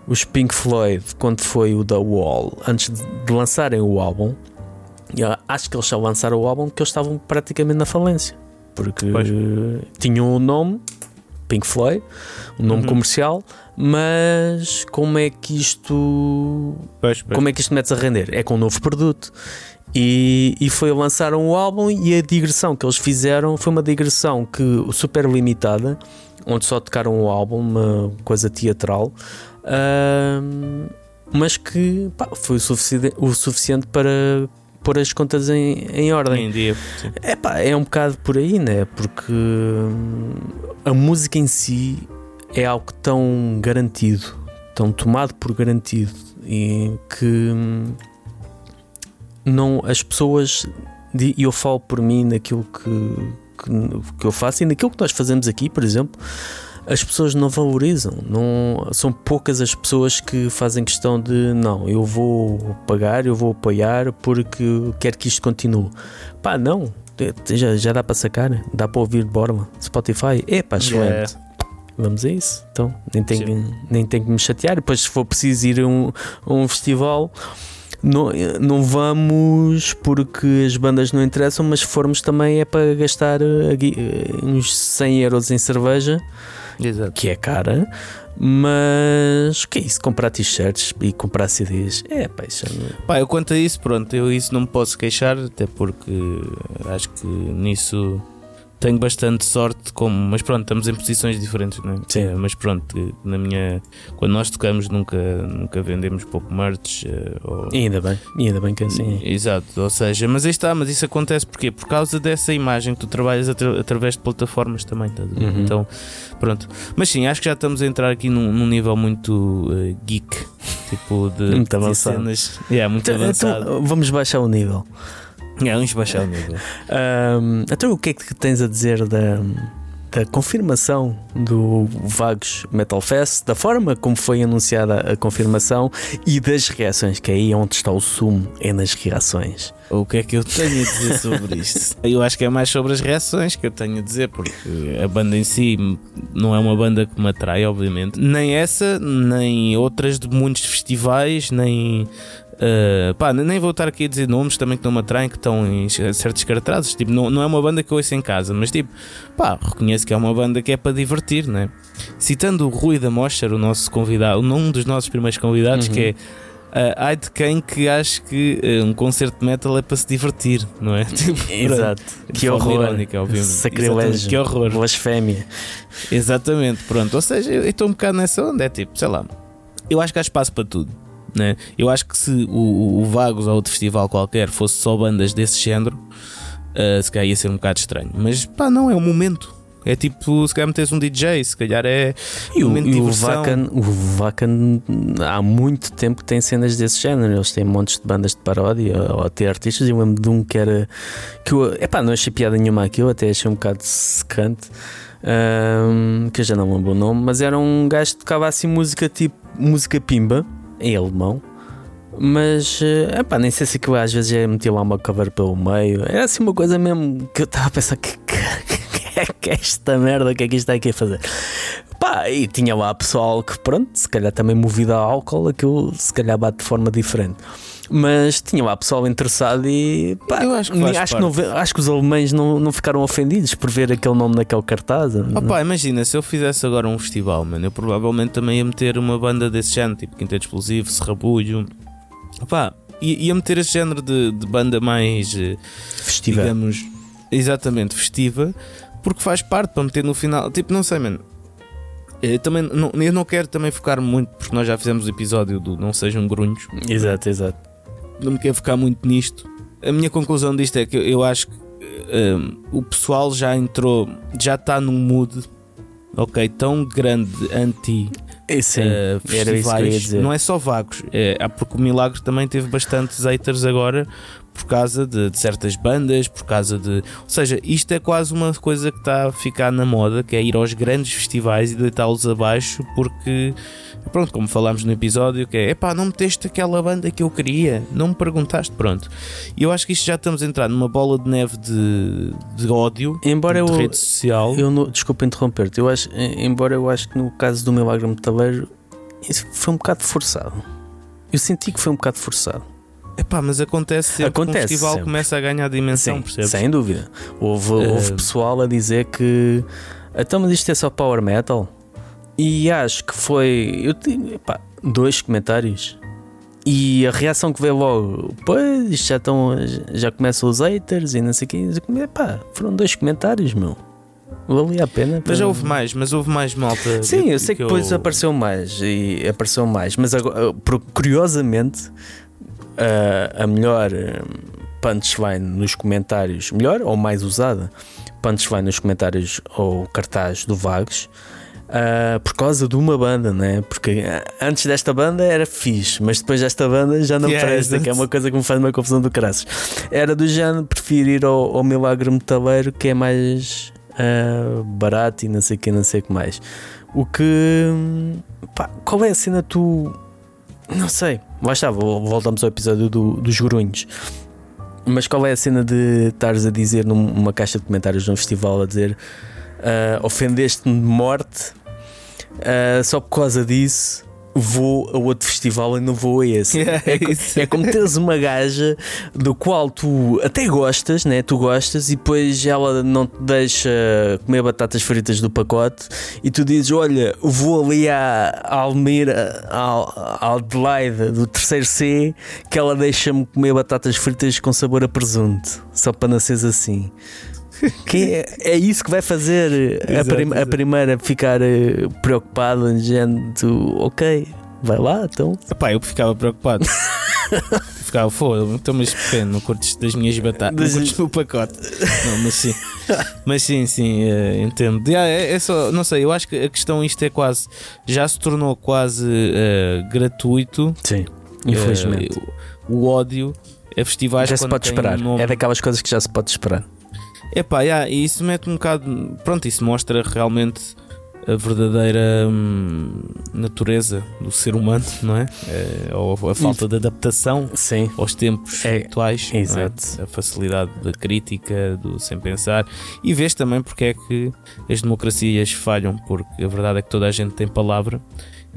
os Pink Floyd, quando foi o The Wall, antes de lançarem o álbum, acho que eles só lançaram o álbum porque eles estavam praticamente na falência. Porque pois. tinham o um nome, Pink Floyd, um nome uhum. comercial, mas como é que isto. Pois, pois. Como é que isto metes a render? É com um novo produto. E, e foi lançaram o álbum e a digressão que eles fizeram foi uma digressão que super limitada, onde só tocaram o álbum, uma coisa teatral, uh, mas que pá, foi o, sufici o suficiente para pôr as contas em, em ordem. Em dia, é, pá, é um bocado por aí, né? Porque hum, a música em si é algo tão garantido, tão tomado por garantido e que hum, não as pessoas e eu falo por mim naquilo que, que, que eu faço e naquilo que nós fazemos aqui, por exemplo as pessoas não valorizam. Não, são poucas as pessoas que fazem questão de não, eu vou pagar, eu vou apoiar porque quero que isto continue. Pá, não, já, já dá para sacar, dá para ouvir Borla, Spotify, é pá, excelente. Yeah. Vamos a isso, então nem tenho, nem tenho que me chatear. Depois, se for preciso ir a um, a um festival, não, não vamos porque as bandas não interessam, mas se formos também é para gastar uh, uns 100 euros em cerveja Exato. que é cara, mas que é isso? Comprar t-shirts e comprar CDs é paixão. É- Pá, eu quanto a isso, pronto, eu isso não me posso queixar, até porque acho que nisso tenho bastante sorte, como, mas pronto, estamos em posições diferentes, não é? Sim. Mas pronto, na minha. Quando nós tocamos, nunca, nunca vendemos pouco merch. Uh, ou... ainda bem, ainda bem que é assim. Exato, ou seja, mas aí está, mas isso acontece porquê? Por causa dessa imagem que tu trabalhas atra através de plataformas também, estás uhum. Então, pronto. Mas sim, acho que já estamos a entrar aqui num, num nível muito uh, geek, tipo de, muito avançado. cenas. Yeah, muito então, avançado. Então, vamos baixar o nível. É, vamos baixar o nível. Um, então, o que é que tens a dizer da, da confirmação do Vagos Metal Fest, da forma como foi anunciada a confirmação e das reações, que é aí onde está o sumo, é nas reações. O que é que eu tenho a dizer sobre isto? Eu acho que é mais sobre as reações que eu tenho a dizer, porque a banda em si não é uma banda que me atrai, obviamente. Nem essa, nem outras de muitos festivais, nem Uh, pá, nem vou estar aqui a dizer nomes também que não me atraem, que estão em certos cartazes. Tipo, não, não é uma banda que eu ouço em casa, mas tipo, pá, reconheço que é uma banda que é para divertir, né? Citando o Rui da Mosher, o nosso convidado, um dos nossos primeiros convidados, uhum. que é. Uh, ai de quem que acha que uh, um concerto de metal é para se divertir, não é? Tipo, Exato. que horror. Irónica, Sacrilégio. Que horror. Blasfémia. Exatamente, pronto. Ou seja, eu estou um bocado nessa onda, é tipo, sei lá. Eu acho que há espaço para tudo. Né? Eu acho que se o, o Vagos ou outro festival qualquer fosse só bandas desse género, uh, se calhar ia ser um bocado estranho. Mas pá, não, é o momento. É tipo, se calhar metes um DJ, se calhar é e o, momento de diversão. O Vacan, o Vacan há muito tempo que tem cenas desse género. Eles têm montes de bandas de paródia ou até artistas. Eu lembro de um que era. Que eu, epá, não achei piada nenhuma aquilo, até achei um bocado secante. Um, que eu já não lembro o nome, mas era um gajo que tocava assim música tipo música pimba em alemão. Mas, eh, epá, nem sei se aquilo às vezes é meter lá uma cover pelo meio. Era assim uma coisa mesmo que eu estava a pensar: que, que, é que é esta merda? O que é que isto está aqui a fazer? Pá, e tinha lá pessoal que, pronto, se calhar também movido a álcool, aquilo se calhar bate de forma diferente. Mas tinha lá pessoal interessado e pá, eu acho que, acho que, não, acho que os alemães não, não ficaram ofendidos por ver aquele nome naquele cartaz. Oh, pá, imagina, se eu fizesse agora um festival, mano, eu provavelmente também ia meter uma banda desse género, tipo Quinteto Explosivo, Serrabulho. Pá, ia meter esse género de, de banda mais eh, festiva, digamos, exatamente festiva, porque faz parte para meter no final. Tipo, não sei, mano. Eu também não, eu não quero também focar muito, porque nós já fizemos o episódio do Não Sejam Grunhos. Exato, exato não me quero focar muito nisto. A minha conclusão disto é que eu acho que um, o pessoal já entrou, já está num mood ok, tão grande anti Sim, uh, festivais, não é só vagos, é, porque o Milagre também teve bastantes haters agora por causa de, de, certas bandas, por causa de. Ou seja, isto é quase uma coisa que está a ficar na moda, que é ir aos grandes festivais e deitá-los abaixo, porque, pronto, como falámos no episódio, que é epá, não meteste aquela banda que eu queria, não me perguntaste, pronto. E eu acho que isto já estamos a entrar numa bola de neve de, de ódio, embora de eu, rede social. Eu não, desculpa interromper-te, eu acho, embora eu acho que no caso do Milagre Metaleiro, isso foi um bocado forçado. Eu senti que foi um bocado forçado. Epá, mas acontece sempre acontece que um festival sempre. começa a ganhar dimensão, Sim, percebes? Sem dúvida. Houve, uh... houve pessoal a dizer que então, mas isto é só power metal? E acho que foi. Eu tenho epá, dois comentários. E a reação que veio logo, pois já estão. Já começam os haters e não sei o quê. Epá, foram dois comentários, meu. Valia a pena. Mas já houve mais, mas houve mais malta. Sim, eu sei que, que depois eu... apareceu mais e apareceu mais, mas agora, curiosamente a, a melhor hum, punchline nos comentários, melhor ou mais usada punchline nos comentários ou cartaz do Vagos. Uh, por causa de uma banda, né? Porque antes desta banda era fixe, mas depois desta banda já não yeah, presta, que é uma coisa que me faz uma confusão do caraças. Era do género, prefiro ir ao, ao Milagre Metaleiro, que é mais uh, barato e não sei o que, não sei o que mais. O que. Pá, qual é a cena tu não sei. Lá está, voltamos ao episódio do, dos grunhos. Mas qual é a cena de estares a dizer numa caixa de comentários num festival a dizer uh, ofendeste-me de morte uh, só por causa disso vou a outro festival e não vou a esse. Yeah, é, é, como teres uma gaja do qual tu até gostas, né? Tu gostas e depois ela não te deixa comer batatas fritas do pacote e tu dizes: Olha, vou ali à, Almeida, à, Adelaide do terceiro C que ela deixa-me comer batatas fritas com sabor a presunto, só para nasceres assim. Que é, é isso que vai fazer a, prim a primeira ficar eh, preocupada, dizendo ok, vai lá então. Epá, eu ficava preocupado. ficava foda, então mas pequeno, não curtes das minhas batatas, não curtes o pacote. Não, mas sim, mas sim, sim, uh, entendo. Yeah, é, é, só, não sei, eu acho que a questão isto é quase, já se tornou quase uh, gratuito. Sim, infelizmente. Uh, o, o ódio a festivais já se pode esperar. Um nome... É daquelas coisas que já se pode esperar. Epá, yeah, e isso mete um bocado. Pronto, isso mostra realmente a verdadeira hum, natureza do ser humano, não é? é ou a falta de adaptação Sim. aos tempos é, atuais, é? a facilidade da crítica, do sem pensar, e vês também porque é que as democracias falham, porque a verdade é que toda a gente tem palavra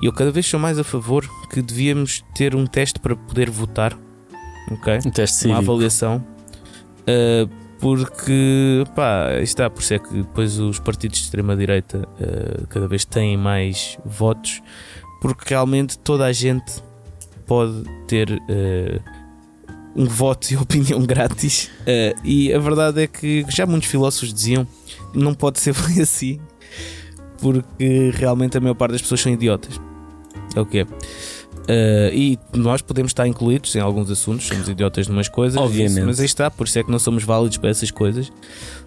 E eu cada vez sou mais a favor que devíamos ter um teste para poder votar. Ok? Um teste Uma cívico. avaliação. Uh, porque, pá, está, por isso é que depois os partidos de extrema-direita uh, cada vez têm mais votos, porque realmente toda a gente pode ter uh, um voto e opinião grátis. Uh, e a verdade é que já muitos filósofos diziam não pode ser bem assim, porque realmente a maior parte das pessoas são idiotas. É o que é. Uh, e nós podemos estar incluídos em alguns assuntos, somos idiotas de umas coisas, Obviamente. isso, mas aí está, por isso é que não somos válidos para essas coisas.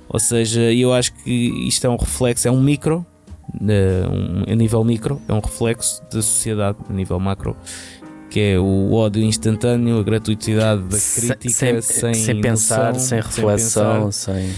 Ou seja, eu acho que isto é um reflexo, é um micro, uh, um, a nível micro, é um reflexo da sociedade a nível macro, que é o ódio instantâneo, a gratuitidade da crítica, sem, sem, sem pensar, noção, sem reflexão, sem.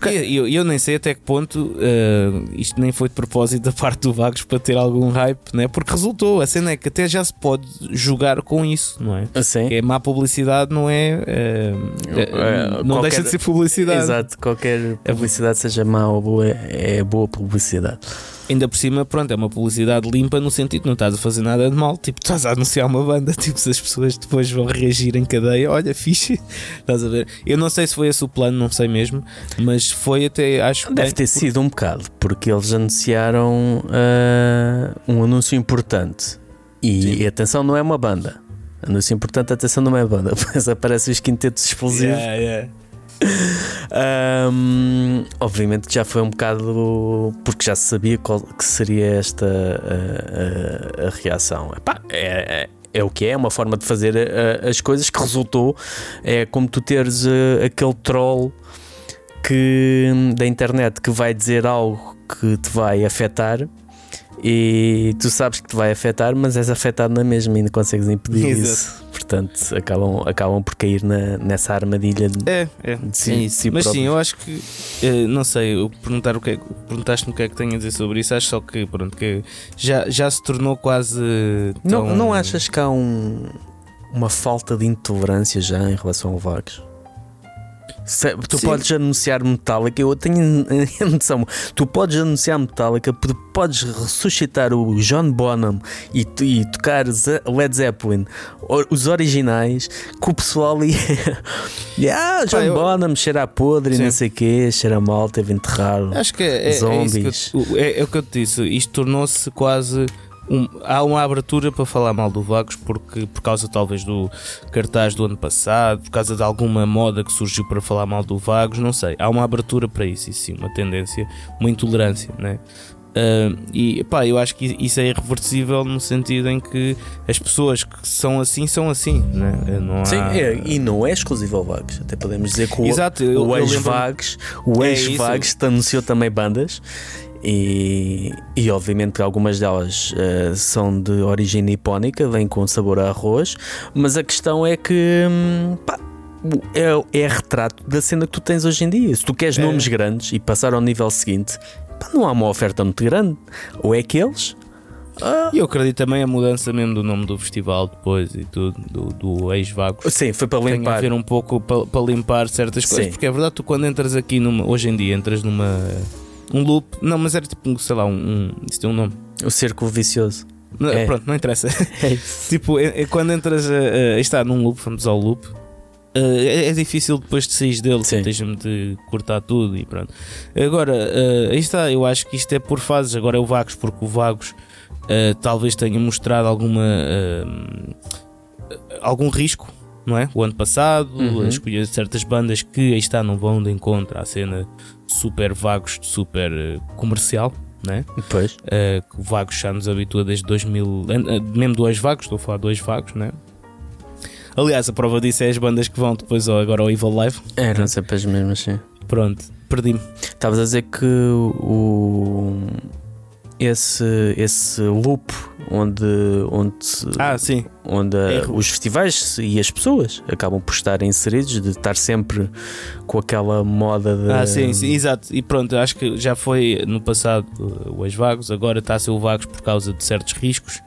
Porque eu, eu nem sei até que ponto uh, isto nem foi de propósito da parte do Vagos para ter algum hype, né? porque resultou. A cena é que até já se pode jogar com isso, não é? Assim? Que é má publicidade, não é? uh, É, não qualquer- deixa de ser publicidade. Exato, qualquer publicidade, seja má ou boa, é boa publicidade. Ainda por cima, pronto, é uma publicidade limpa no sentido não estás a fazer nada de mal. Tipo, estás a anunciar uma banda, tipo, se as pessoas depois vão reagir em cadeia, olha, fixe, estás a ver? Eu não sei se foi esse o plano, não sei mesmo, mas foi até, acho Deve bem, ter sido um bocado, porque eles anunciaram ah, um anúncio importante. E Sim. atenção, não é uma banda. Anúncio importante, atenção, não é banda. Depois aparecem os quintetos explosivos. Yeah, yeah. Ahm, obviamente já foi um bocado porque já se sabia qual que seria esta a, a- a reação. Epá, é, é, é o que é, é uma forma de fazer ah, as coisas que resultou. É como tu teres ah, aquele troll que, da internet que vai dizer algo que te vai afetar. E tu sabes que te vai afetar, mas és afetado na mesma e não consegues impedir Exato. isso. Portanto, acabam, acabam por cair na, nessa armadilha de, É, é, de sim, si, si Mas sim, próprios. eu acho que eh, não sei, eu perguntar o que é, perguntaste-me o que é que tenho a dizer sobre isso, acho só que pronto, que já, já se tornou quase Não, tão- não achas que há um, uma falta de intolerância já em relação ao Vagos? Tu Sim. podes anunciar Metallica, eu tenho a noção. Tu podes anunciar Metallica, podes ressuscitar o John Bonham e, e tocar Led Zeppelin, os originais, que o pessoal ia. ia, ah, John Pá, eu- Bonham cheira a podre e Sim. não sei o quê, cheira mal, teve enterrado. Acho que é, é, é Zombies. que eu, é, é o que eu te disse. Isto tornou-se quase. Um- há uma abertura para falar mal do Vagos porque, por causa talvez do cartaz do ano passado, por causa de alguma moda que surgiu para falar mal do Vagos, não sei. Há uma abertura para isso, e sim, uma tendência, uma intolerância, né? Ah, e pá, eu acho que isso é irreversível no sentido em que as pessoas que são assim são assim, né? Não há... Sim, é, e não é exclusivo ao Vagos. Até podemos dizer que o, Exato, eu- o ex-Vagos É ex-Vagos anunciou também bandas. E, e obviamente que algumas delas eh, são de origem nipónica, vêm com sabor a arroz, mas a questão é que hum, pá, é, é retrato da cena que tu tens hoje em dia. Se tu queres É. nomes grandes e passar ao nível seguinte, pá, não há uma oferta muito grande. Ou é aqueles, E eu acredito também a mudança mesmo do nome do festival depois e tudo, do, do ex-Vagos. sim, foi para Tem a limpar. ver um pouco para, para limpar certas coisas, Sim. porque é verdade, tu quando entras aqui numa, hoje em dia entras numa um loop, não, mas era tipo, um, sei lá, um, um isso tem um nome. O círculo vicioso. Não, É. Pronto, não interessa. É tipo, é, é quando entras a, a- num loop, vamos ao loop. eh, é, é difícil depois de sair dele, tens-me de cortar tudo e pronto. Agora, eh, aí está, eu acho que isto é por fases. Agora é o Vagos, porque o Vagos eh, talvez tenha mostrado alguma algum risco, não é? O ano passado, Uhum. a escolher certas bandas que aí está não vão de encontro à cena super Vagos, super eh, comercial, não é? Depois. Uh, que o Vagos já nos habitua desde 2000, uh, mesmo dois Vagos, estou a falar de dois Vagos, né? Aliás, a prova disso é as bandas que vão depois agora ao Evil Live. Eram sempre as mesmas, sim. Pronto, perdi-me. Estavas a dizer que o esse, esse loop onde, onde, Ah, sim. onde é- os festivais e as pessoas acabam por estar inseridos, de estar sempre com aquela moda de. Ah, sim, sim, exato. E pronto, acho que já foi no passado uh, o ex-Vagos, agora está a ser o Vagos por causa de certos riscos.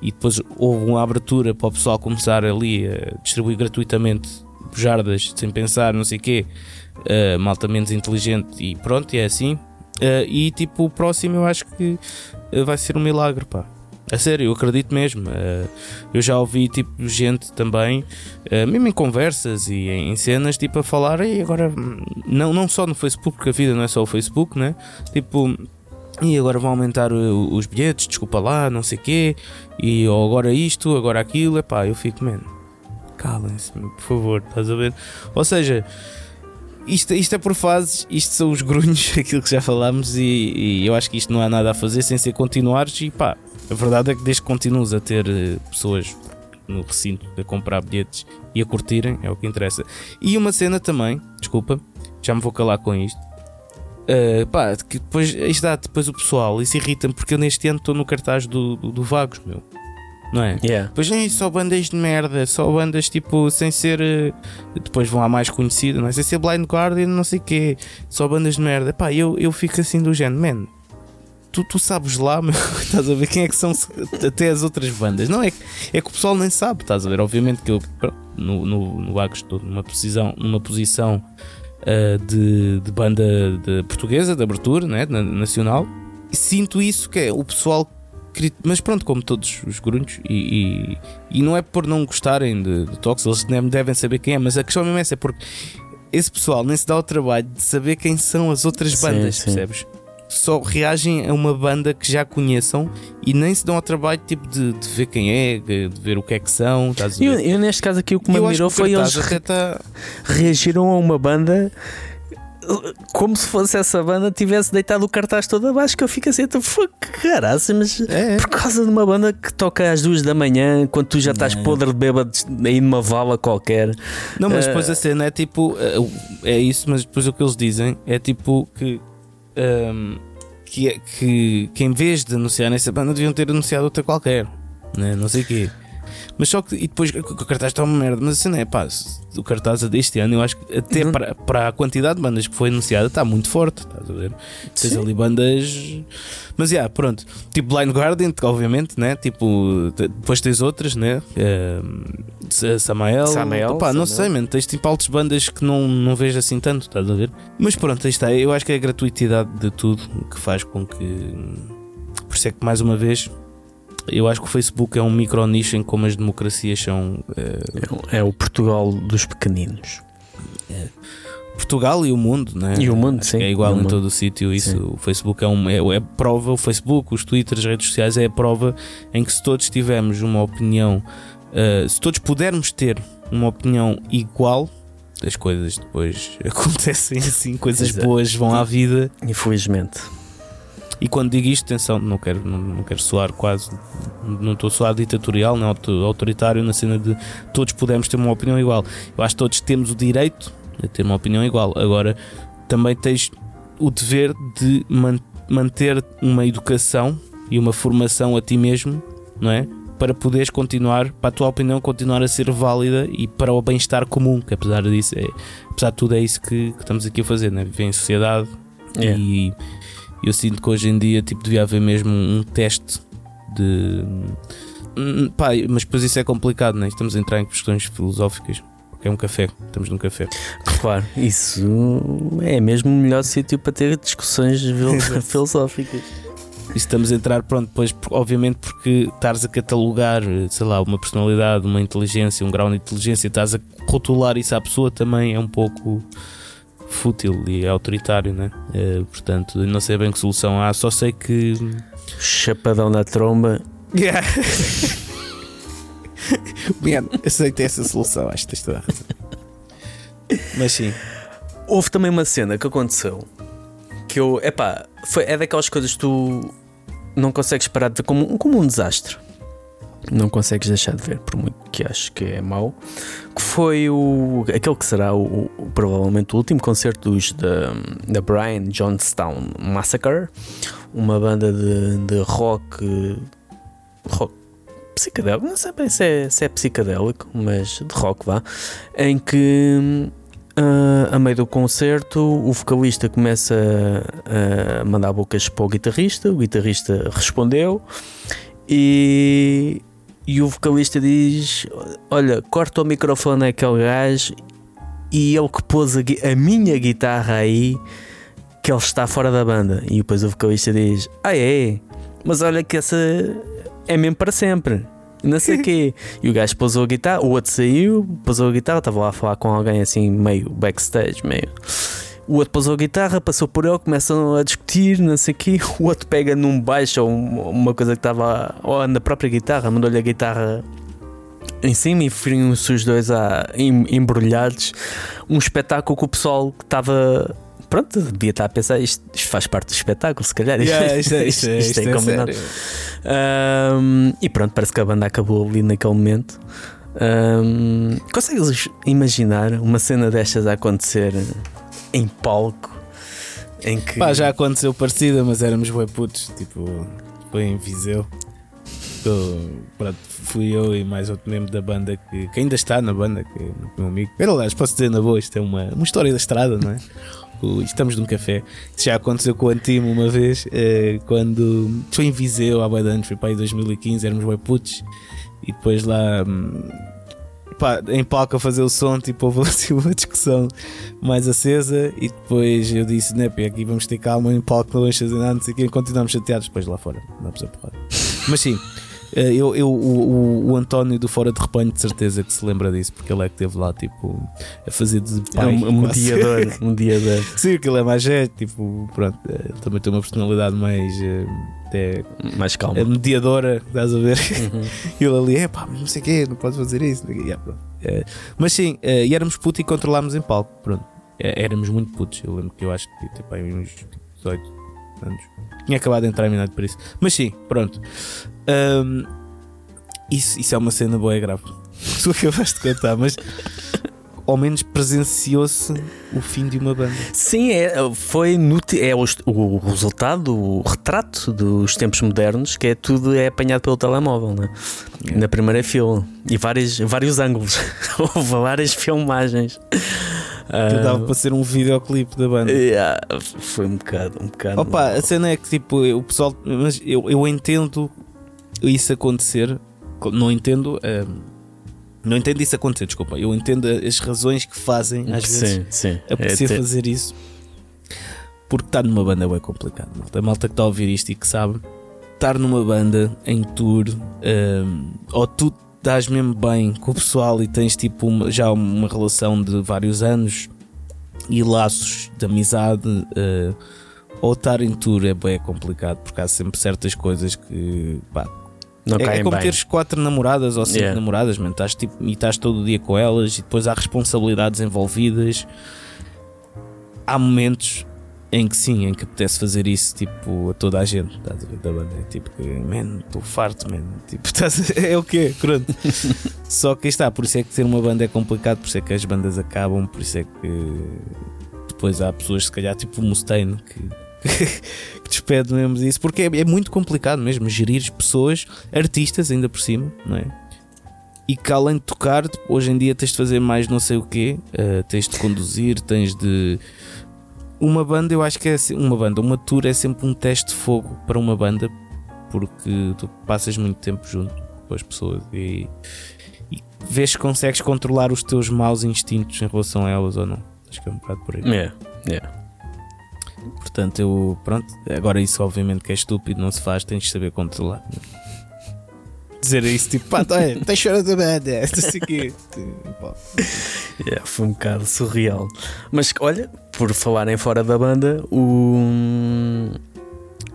E depois houve uma abertura para o pessoal começar ali a distribuir gratuitamente bujardas sem pensar, não sei o quê. Uh, malta menos inteligente e pronto, e é assim. Uh, e tipo, o próximo eu acho que uh, vai ser um milagre, pá. A sério, eu acredito mesmo. Uh, eu já ouvi tipo gente também, uh, mesmo em conversas e em, cenas, tipo a falar, e agora hum, não, não só no Facebook, porque a vida não é só o Facebook, né? Tipo, e agora vão aumentar os bilhetes, desculpa lá, não sei quê, e ou agora isto, agora aquilo, é pá, eu fico, mano, calem-se, por favor, estás a ver? Ou seja, isto, isto é por fases, isto são os grunhos, aquilo que já falámos, e, e eu acho que isto não há nada a fazer sem ser continuares, e pá, a verdade é que desde que continuas a ter eh, pessoas no recinto a comprar bilhetes e a curtirem, é o que interessa. E uma cena também, desculpa, já me vou calar com isto. Uh, pá, que depois, isto dá depois o pessoal, isso irrita-me porque eu neste ano estou no cartaz do, do, do Vagos, meu. Não é? Yeah. Pois é, só bandas de merda, só bandas tipo sem ser. Uh, depois vão à mais conhecida, não é? Sem ser Blind Guardian, não sei o quê, só bandas de merda. Pá, eu, eu fico assim do género, man, tu, tu sabes lá, meu, estás a ver quem é que são até as outras bandas. Não é, é que o pessoal nem sabe, estás a ver? Obviamente que eu no, no, no Agos estou numa posição, numa posição uh, de, de, banda de portuguesa, de abertura, né, nacional, e sinto isso que é o pessoal. Mas pronto, como todos os grunhos, e, e, e, não é por não gostarem de, de Tox, eles devem saber quem é, mas a questão mesmo é essa, é porque esse pessoal nem se dá o trabalho de saber quem são as outras bandas, sim, sim. percebes? só reagem a uma banda que já conheçam e nem se dão ao trabalho tipo, de, de ver quem é, de ver o que é que são. Eu, eu, neste caso aqui o que me admirou foi eles re tá... reagiram a uma banda como se fosse essa banda tivesse deitado o cartaz todo abaixo que eu fico assim, caraca, mas é, é. por causa de uma banda que toca às duas da manhã, quando tu já estás é. podre de bêbado aí numa vala qualquer. Não, mas uh... depois a cena é tipo, é isso, mas depois o que eles dizem é tipo que um, que, é, que, que em vez de anunciar nessa banda deviam ter anunciado outra qualquer, né? não sei o quê. Mas só que e depois o cartaz está uma merda, mas assim não é pá, o cartaz deste ano eu acho que até uhum. para, para a quantidade de bandas que foi anunciada está muito forte, estás a ver? Tens ali bandas. Mas já, yeah, pronto. Tipo Blind Guardian, obviamente, né? Tipo, depois tens outras, né? Uh, Samael. Samael Opa, não sei, mano. Tens tipo altas bandas que não, não vejo assim tanto, estás a ver? Mas pronto, aí está. Eu acho que é a gratuitidade de tudo que faz com que. Por isso é que mais uma vez eu acho que o Facebook é um micro nicho em como as democracias são. É, é o Portugal dos pequeninos. É. Portugal e o mundo, né? E o mundo, sim. É igual em todo o sítio. Isso, sim. o Facebook é, um, é, é prova, o Facebook, os Twitter, as redes sociais é a prova em que se todos tivermos uma opinião, uh, se todos pudermos ter uma opinião igual, as coisas depois acontecem assim, coisas Exato. boas vão à vida. Infelizmente. E quando digo isto, atenção, não quero, não, não quero soar quase, não estou a soar ditatorial, não autoritário na cena de todos podemos ter uma opinião igual. Eu acho que todos temos o direito a ter uma opinião igual. Agora, também tens o dever de man manter uma educação e uma formação a ti mesmo, não é? Para poderes continuar, para a tua opinião continuar a ser válida e para o bem-estar comum, que apesar disso, é, apesar de tudo, é isso que, que estamos aqui a fazer, né? viver em sociedade yeah. e eu sinto que hoje em dia tipo, devia haver mesmo um teste de. Pá, mas depois isso é complicado, né? estamos a entrar em questões filosóficas. Porque é um café, estamos num café. Claro, isso é mesmo o melhor sítio para ter discussões filosóficas. E estamos a entrar, pronto, depois, obviamente, porque estás a catalogar, sei lá, uma personalidade, uma inteligência, um grau de inteligência, estás a rotular isso à pessoa também é um pouco fútil e autoritário, né? Uh, portanto, não sei bem que solução há, só sei que. Chapadão na tromba. Yeah. Aceitei essa solução, acho que tens toda a razão. Mas sim. Houve também uma cena que aconteceu que eu, epá, foi, é daquelas coisas que tu não consegues parar de ver como, como um desastre não consegues deixar de ver, por muito que acho que é mau, que foi o, aquele que será o, o provavelmente o último concerto dos da, da Brian Johnstown Massacre, uma banda de, de rock, rock psicadélico, não sei bem se é, se é psicadélico, mas de rock vá, em que uh, a meio do concerto o vocalista começa a, a mandar bocas para o guitarrista, o guitarrista respondeu e e o vocalista diz: Olha, corta o microfone àquele gajo e ele que pôs a, a, minha guitarra aí, que ele está fora da banda. E depois o vocalista diz: Ah, é? Mas olha que essa. é mesmo para sempre. Não sei o quê. E o gajo pousou a guitarra, o outro saiu, pousou a guitarra, estava lá a falar com alguém assim, meio backstage, meio. O outro pousou a guitarra, passou por ele, começam a discutir, não sei o quê. O outro pega num baixo ou uma coisa que estava. ou na própria guitarra, mandou-lhe a guitarra em cima e feriam-se os dois a, embrulhados. Um espetáculo que o pessoal que estava. Pronto, devia estar a pensar, isto, isto faz parte do espetáculo, se calhar. Yeah, isto, é, isto, é, isto, isto é, é combinado. Um, e pronto, parece que a banda acabou ali naquele momento. Um, consegues imaginar uma cena destas a acontecer em palco? Em que... Pá, já aconteceu parecida, mas éramos boi putos, tipo, foi em Viseu. pronto, fui eu e mais outro membro da banda que, que ainda está na banda, que é meu amigo. Aliás, posso dizer na boa, isto é uma, uma história da estrada, não é? Estamos num café. Isso já aconteceu com o Antimo uma vez, eh, quando foi em Viseu há boi anos, foi para aí 2015, éramos boi putos, e depois lá. Hum, pá, em palco a fazer o som, tipo, houve assim uma discussão mais acesa e depois eu disse, né, aqui vamos ter calma em palco, não vamos fazer nada, não sei o que, continuamos chateados, depois lá fora, dá-nos a. Mas sim, eu, eu, o, o, António do Fora de Repanho, de certeza que se lembra disso, porque ele é que esteve lá, tipo, a fazer de pai. É um, um mediador, um mediador. Sim, aquilo é mais é, tipo, pronto, eh, ele também tem uma personalidade mais. Até mais calma. mediadora, estás a ver? Uhum. e ele ali, é pá, não sei o quê, não podes fazer isso. Yeah, é, mas sim, e éramos putos e controlámos em palco, pronto. É, éramos muito putos, eu lembro que eu acho que tipo, uns 18 anos. Tinha acabado de entrar em minado por isso. Mas sim, pronto. Um, isso, isso é uma cena boa, é grave. Tu acabaste de contar, mas ao menos presenciou-se o fim de uma banda. Sim, é, foi no, é o, o, resultado, o retrato dos tempos modernos, que é tudo é apanhado pelo telemóvel, né? É. na primeira fila e vários, vários ângulos, houve várias filmagens. Que dava uh, para ser um videoclipe da banda. Yeah, foi um bocado, um bocado. Opa, a cena é que tipo, o pessoal, mas eu, eu entendo isso acontecer, não entendo. Um, não entendo isso acontecer, desculpa. Eu entendo as razões que fazem, às sim, vezes, sim. a é, fazer isso. Porque estar numa banda é complicado. Malta. A malta que está a ouvir isto e que sabe, estar numa banda em tour, um, ou tu estás mesmo bem com o pessoal e tens tipo uma, já uma relação de vários anos e laços de amizade, uh, ou estar em tour é bem complicado porque há sempre certas coisas que pá, não é, é como bem. teres quatro namoradas ou cinco yeah. namoradas, man. Estás, tipo, e estás todo o dia com elas e depois há responsabilidades envolvidas. Há momentos em que sim, em que apetece fazer isso tipo a toda a gente, estás a ver da banda. É tipo que, man, estou farto, man. Tipo, estás é o quê? Pronto. Só que está, por isso é que ter uma banda é complicado, por isso é que as bandas acabam, por isso é que depois há pessoas, se calhar, tipo o Mustaine, que que despede mesmo disso, porque é, é, muito complicado mesmo gerir pessoas, artistas ainda por cima, não é? E que além de tocar, hoje em dia tens de fazer mais não sei o quê, uh, tens de conduzir, tens de. Uma banda, eu acho que é uma banda, uma tour é sempre um teste de fogo para uma banda, porque tu passas muito tempo junto com as pessoas e, e vês se consegues controlar os teus maus instintos em relação a elas ou não. Acho que é um bocado por aí. Yeah, yeah. Portanto, eu, pronto, agora isso obviamente que é estúpido, não se faz, tens de saber controlar. Dizer isso tipo, pá, tá, tens chorando da banda, aqui. Yeah, foi um bocado surreal. Mas olha, por falarem fora da banda, o.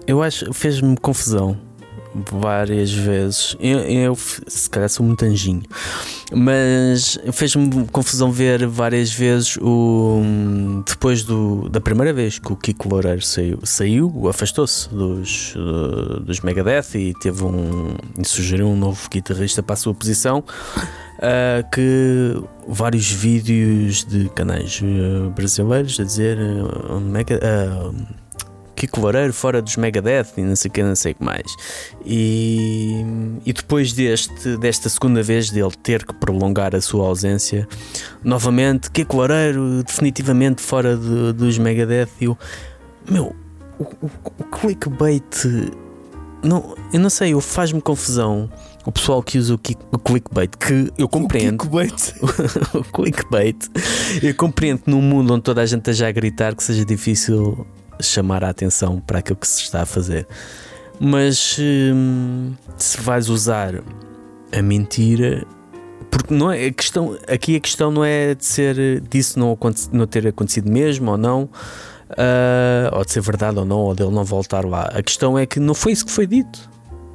Eu acho fez-me confusão várias vezes. Eu, eu, se calhar sou muito anjinho, mas fez-me confusão ver várias vezes o depois do, da primeira vez que o Kiko Loureiro saiu, saiu afastou-se dos, uh, dos Megadeth e teve um e sugeriu um novo guitarrista para a sua posição. Uh, que vários vídeos de canais uh, brasileiros a dizer uh, mega, Kiko Loureiro fora dos Megadeth e não sei o que, não sei o que mais. E, e depois deste, desta segunda vez dele ter que prolongar a sua ausência, novamente, Kiko Loureiro definitivamente fora de, dos Megadeth. E eu, meu, o, o, o clickbait. Não, eu não sei, faz-me confusão o pessoal que usa o, o clickbait, que eu compreendo. O clickbait. o clickbait. Eu compreendo num mundo onde toda a gente esteja a gritar que seja difícil chamar a atenção para aquilo que se está a fazer. Mas hum, se vais usar a mentira, porque não é a questão, aqui a questão não é de ser disso não, não ter acontecido mesmo ou não, uh, ou de ser verdade ou não, ou dele não voltar lá. A questão é que não foi isso que foi dito.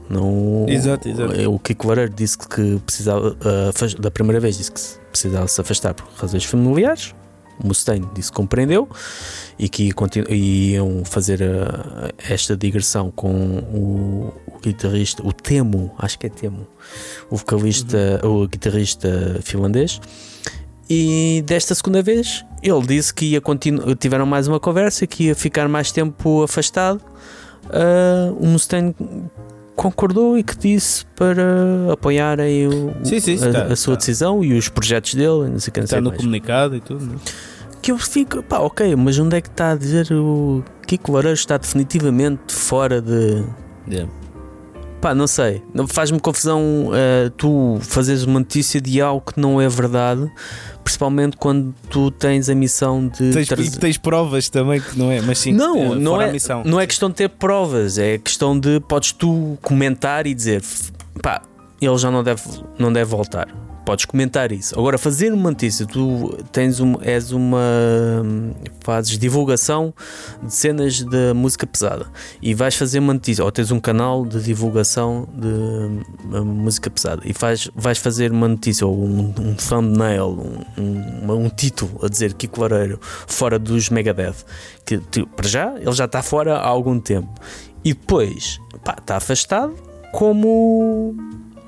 Não, exato, exato. O Kiko Loureiro disse que precisava, uh, da primeira vez, disse que precisava se afastar por razões familiares. Mustaine disse que compreendeu e que iam fazer uh, esta digressão com o, o, guitarrista, o Temo, acho que é Temo, o vocalista, uhum. o guitarrista finlandês. E desta segunda vez ele disse que ia continuar. Tiveram mais uma conversa, que ia ficar mais tempo afastado. Uh, o Mustaine concordou e que disse para apoiar aí o, sim, sim, a, está, a, sua está. decisão e os projetos dele. Não sei que, não está no mais. comunicado e tudo. Não? Que eu fico, pá, ok, mas onde é que está a dizer o Kiko Loureiro está definitivamente fora de. Yeah. Pá, não sei. Faz-me confusão uh, tu fazeres uma notícia de algo que não é verdade, principalmente quando tu tens a missão de. Tens, trazer... tens provas também que não é, mas sim. Não, é, não, é, não é questão de ter provas, é questão de podes tu comentar e dizer pá, ele já não deve, não deve voltar podes comentar isso. Agora, fazer uma notícia, tu tens um, és uma. fazes divulgação de cenas de música pesada e vais fazer uma notícia, ou tens um canal de divulgação de música pesada e faz, vais fazer uma notícia ou um, um thumbnail, um, um, um, título a dizer Kiko Loureiro fora dos Megadeth, que para já ele já está fora há algum tempo e depois pá, está afastado como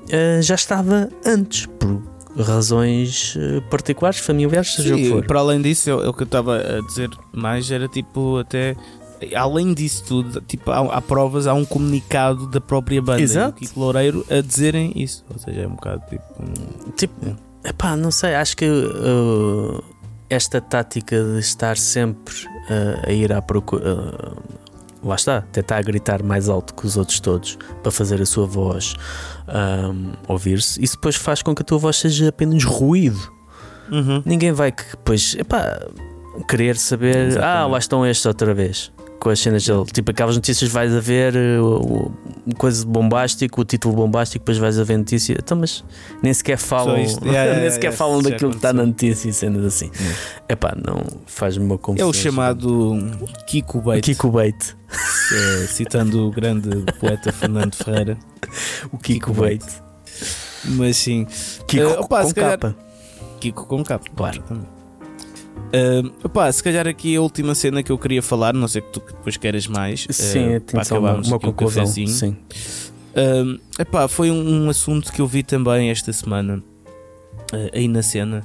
uh, já estava antes, por razões uh, particulares, familiares, seja Sim, o que for. Para além disso, o que eu estava a dizer mais era tipo até. Além disso tudo, tipo, há, há provas, há um comunicado da própria banda Exato. Kiko Loureiro a dizerem isso. Ou seja, é um bocado tipo. Um, tipo, é. epá, não sei, acho que uh, esta tática de estar sempre uh, a ir à procura lá está, tentar gritar mais alto que os outros todos para fazer a sua voz um, ouvir-se. Isso depois faz com que a tua voz seja apenas ruído. Uhum. Ninguém vai que depois epá, querer saber. Exatamente. Ah, lá estão estes outra vez com as cenas dele. Tipo, aquelas notícias vais a ver uh, coisa bombástico, o título bombástico, depois vais a ver notícia. Então, mas nem sequer falam, yeah, nem sequer yeah, falam daquilo que está na notícia e cenas assim. É pá, não faz-me uma confusão. É o chamado Kiko Bait. Kiko Bait. É, citando o grande poeta Fernando Ferreira. O Kiko, Kiko Bait. Mas sim. Kiko uh, opa, com capa. Kiko com capa. Claro. Uh, se calhar aqui a última cena que eu queria falar, não sei que tu depois queres mais. Sim, uh, para acabarmos uma, uma conclusão. sim. Uh, epá, foi um, um, assunto que eu vi também esta semana uh, aí na cena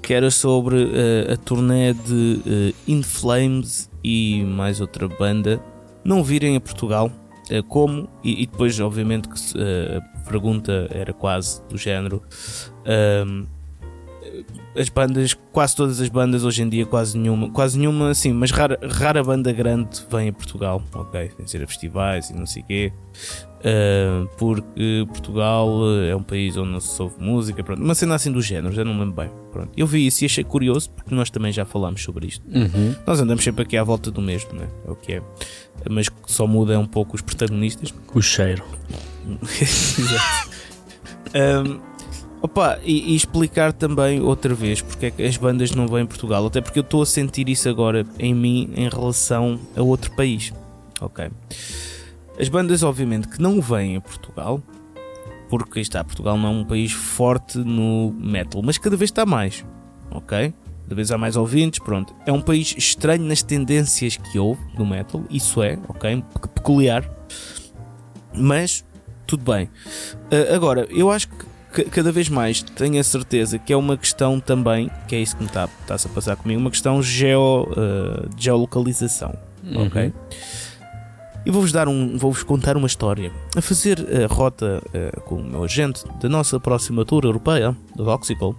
que era sobre uh, a turnê de In Flames e mais outra banda não virem a Portugal. como? E, e, depois, obviamente, que a pergunta era quase do género as bandas, quase todas as bandas hoje em dia, quase nenhuma, quase nenhuma, sim, mas rara, rara banda grande vem a Portugal, ok? Tem ser a festivais e não sei o quê, uh, porque Portugal é um país onde não se ouve música, pronto, uma cena assim do género, já não lembro bem. Pronto. Eu vi isso e achei curioso porque nós também já falámos sobre isto. Uhum. Nós andamos sempre aqui à volta do mesmo, né? é o que é, mas só muda um pouco os protagonistas. O cheiro. Exato. Um, Opa, e, e, explicar também outra vez porque é que as bandas não vêm em Portugal, até porque eu estou a sentir isso agora em mim em relação a outro país. Ok. As bandas, obviamente, que não vêm a Portugal, porque está, Portugal não é um país forte no metal, mas cada vez está mais. Ok? Cada vez há mais ouvintes, pronto. É um país estranho nas tendências que houve no metal, isso é, ok? Peculiar. Mas, tudo bem. Uh, agora, eu acho que cada vez mais tenho a certeza que é uma questão também, que é isso que me está, está a passar comigo, uma questão geo, uh, de geolocalização. Uhum. Ok? E vou-vos dar um, vou-vos contar uma história. A fazer a rota uh, com o meu agente da nossa próxima tour europeia, do Voxical,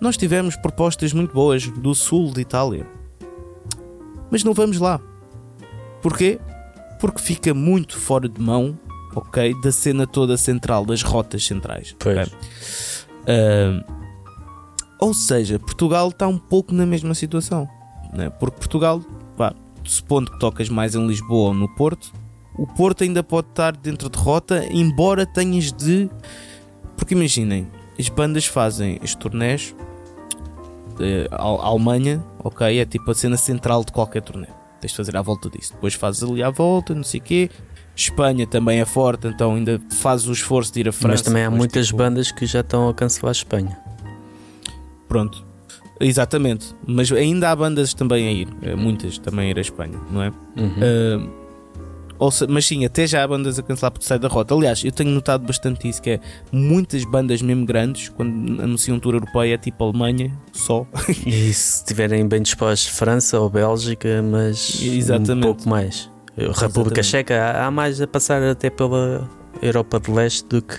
nós tivemos propostas muito boas do sul de Itália. Mas não vamos lá. Porquê? Porque fica muito fora de mão ok? Da cena toda central, das rotas centrais. Pois. Okay? Uh, ou seja, Portugal está um pouco na mesma situação, né? porque Portugal, pá, supondo que tocas mais em Lisboa ou no Porto, o Porto ainda pode estar dentro de rota, embora tenhas de. Porque imaginem, as bandas fazem as turnés. a a Alemanha, ok, é tipo a cena central de qualquer turnê. Tens de fazer à volta disso. Depois fazes ali à volta, não sei o quê. Espanha também é forte, então ainda fazes o esforço de ir a França. Mas também há depois, muitas tipo, bandas que já estão a cancelar a Espanha. Pronto. Exatamente. Mas ainda há bandas também a ir. eh, Muitas também a ir à Espanha, não é? Uhum. Uh, ou se- mas sim, até já há bandas a cancelar porque sai da rota. Aliás, eu tenho notado bastante isso: que é muitas bandas mesmo grandes, quando anunciam tour europeia, é tipo Alemanha, só. E se estiverem bem dispostos, França ou Bélgica, mas Exatamente. um pouco mais. República Exatamente. Checa, há mais a passar até pela Europa de Leste do que.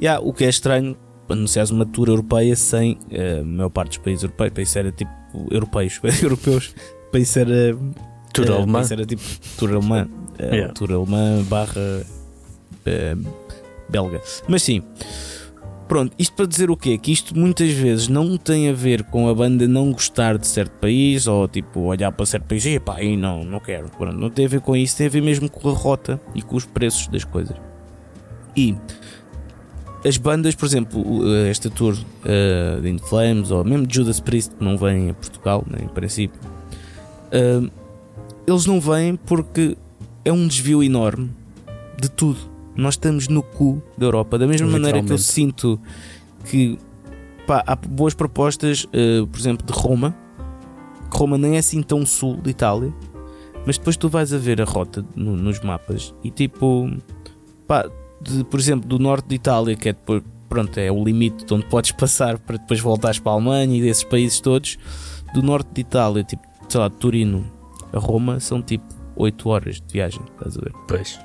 Yeah, o que é estranho, anunciares uma tour europeia sem eh, a maior parte dos países europeus, para isso era tipo europeus, europeus, para isso era Tour eh, alemã. era tipo tour alemã, Yeah. tour alemã barra eh, belga. Mas sim, pronto, isto para dizer o quê? Que isto muitas vezes não tem a ver com a banda não gostar de certo país ou tipo olhar para certo país e pá, aí não, não quero. Pronto, não tem a ver com isso, tem a ver mesmo com a rota e com os preços das coisas. E as bandas, por exemplo, o- esta tour uh, de In Flames ou mesmo Judas Priest que não vem a Portugal, né, em princípio, uh, eles não vêm porque é um desvio enorme de tudo. Nós estamos no cu da Europa, da mesma maneira que eu sinto que pá, há boas propostas, uh, por exemplo, de Roma. que Roma nem é assim tão sul de Itália, mas depois tu vais a ver a rota no- nos mapas e tipo, pá, de, por exemplo, do norte de Itália, que é depois, pronto, é o limite de onde podes passar para depois voltares para a Alemanha e desses países todos, do norte de Itália, tipo, sei lá, de Turino a Roma, são tipo 8 horas de viagem, estás a ver? Pois.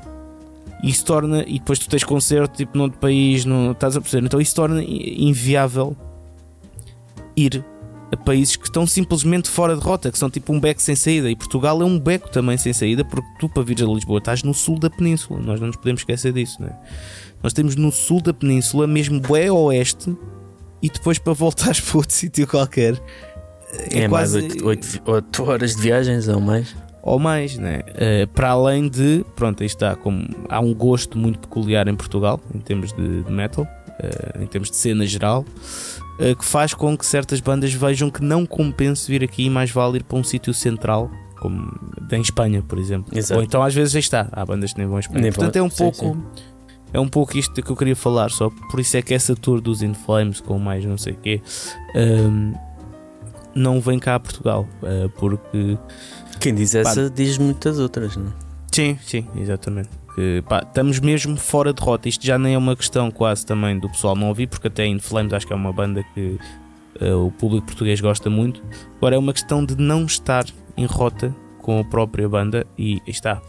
E isso torna, e depois tu tens concerto tipo noutro país, no, estás a perceber? Então isso torna inviável ir a países que estão simplesmente fora de rota, que são tipo um beco sem saída. E Portugal é um beco também sem saída, porque tu para vir a Lisboa estás no sul da península, nós não nos podemos esquecer disso, não é? Nós temos no sul da península, mesmo bué oeste, e depois para voltares para outro sítio qualquer. É, mais 8, horas de viagens ou mais. Ou mais, né? Eh, para além de, pronto, aí está, como há um gosto muito peculiar em Portugal, em termos de, de metal, eh, em termos de cena geral, eh, que faz com que certas bandas vejam que não compensa vir aqui e mais vale ir para um sítio central, como em Espanha, por exemplo. Exato. Ou então às vezes aí está, há bandas que nem vão a Espanha. Nem Portanto, é um sim, pouco. É um pouco isto que eu queria falar, só por isso é que essa tour dos In Flames com mais não sei o quê ehm, não vem cá a Portugal, porque Quem diz essa diz muitas outras, não é? Sim, sim, exatamente. Que, pá, estamos mesmo fora de rota. Isto já nem é uma questão quase também do pessoal não ouvir, porque até In Flames acho que é uma banda que eh, o público português gosta muito. Agora é uma questão de não estar em rota com a própria banda e está.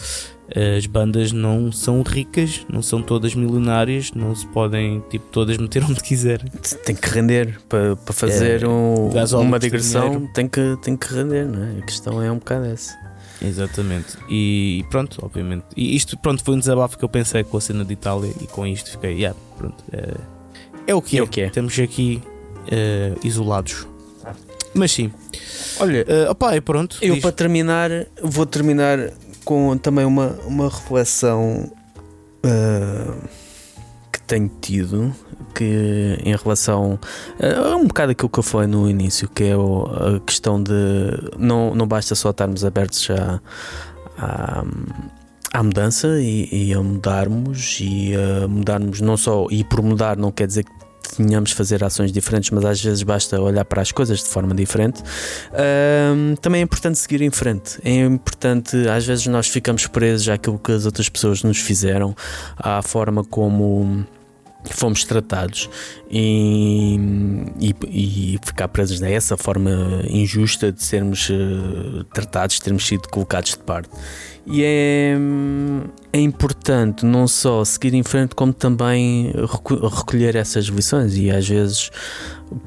As bandas não são ricas, não são todas milionárias, não se podem tipo todas meter onde quiserem. Tem que render para, para fazer É, um- uma digressão, dinheiro. tem que, tem que render, não é? A questão é um bocado essa. Exatamente. E, e pronto, obviamente. E isto pronto, foi um desabafo que eu pensei com a cena de Itália e com isto fiquei, yeah, pronto. É, é o que é. É o que é. Estamos aqui eh, isolados. Mas sim. Olha, Uh, opá, e pronto. eu diz. para terminar, vou terminar com também uma, uma reflexão ah, que tenho tido que em relação a a um bocado aquilo que eu falei no início, que é o- a questão de não, não basta só estarmos abertos à, à, à mudança e, e a mudarmos e a mudarmos não só e por mudar não quer dizer que tenhamos de fazer ações diferentes, mas às vezes basta olhar para as coisas de forma diferente. Ahm, também é importante seguir em frente. É importante, às vezes nós ficamos presos àquilo que as outras pessoas nos fizeram, à forma como fomos tratados e, e, e ficar presos nessa forma injusta de sermos eh, tratados, de termos sido colocados de parte. E é, é importante não só seguir em frente, como também recolher essas lições e às vezes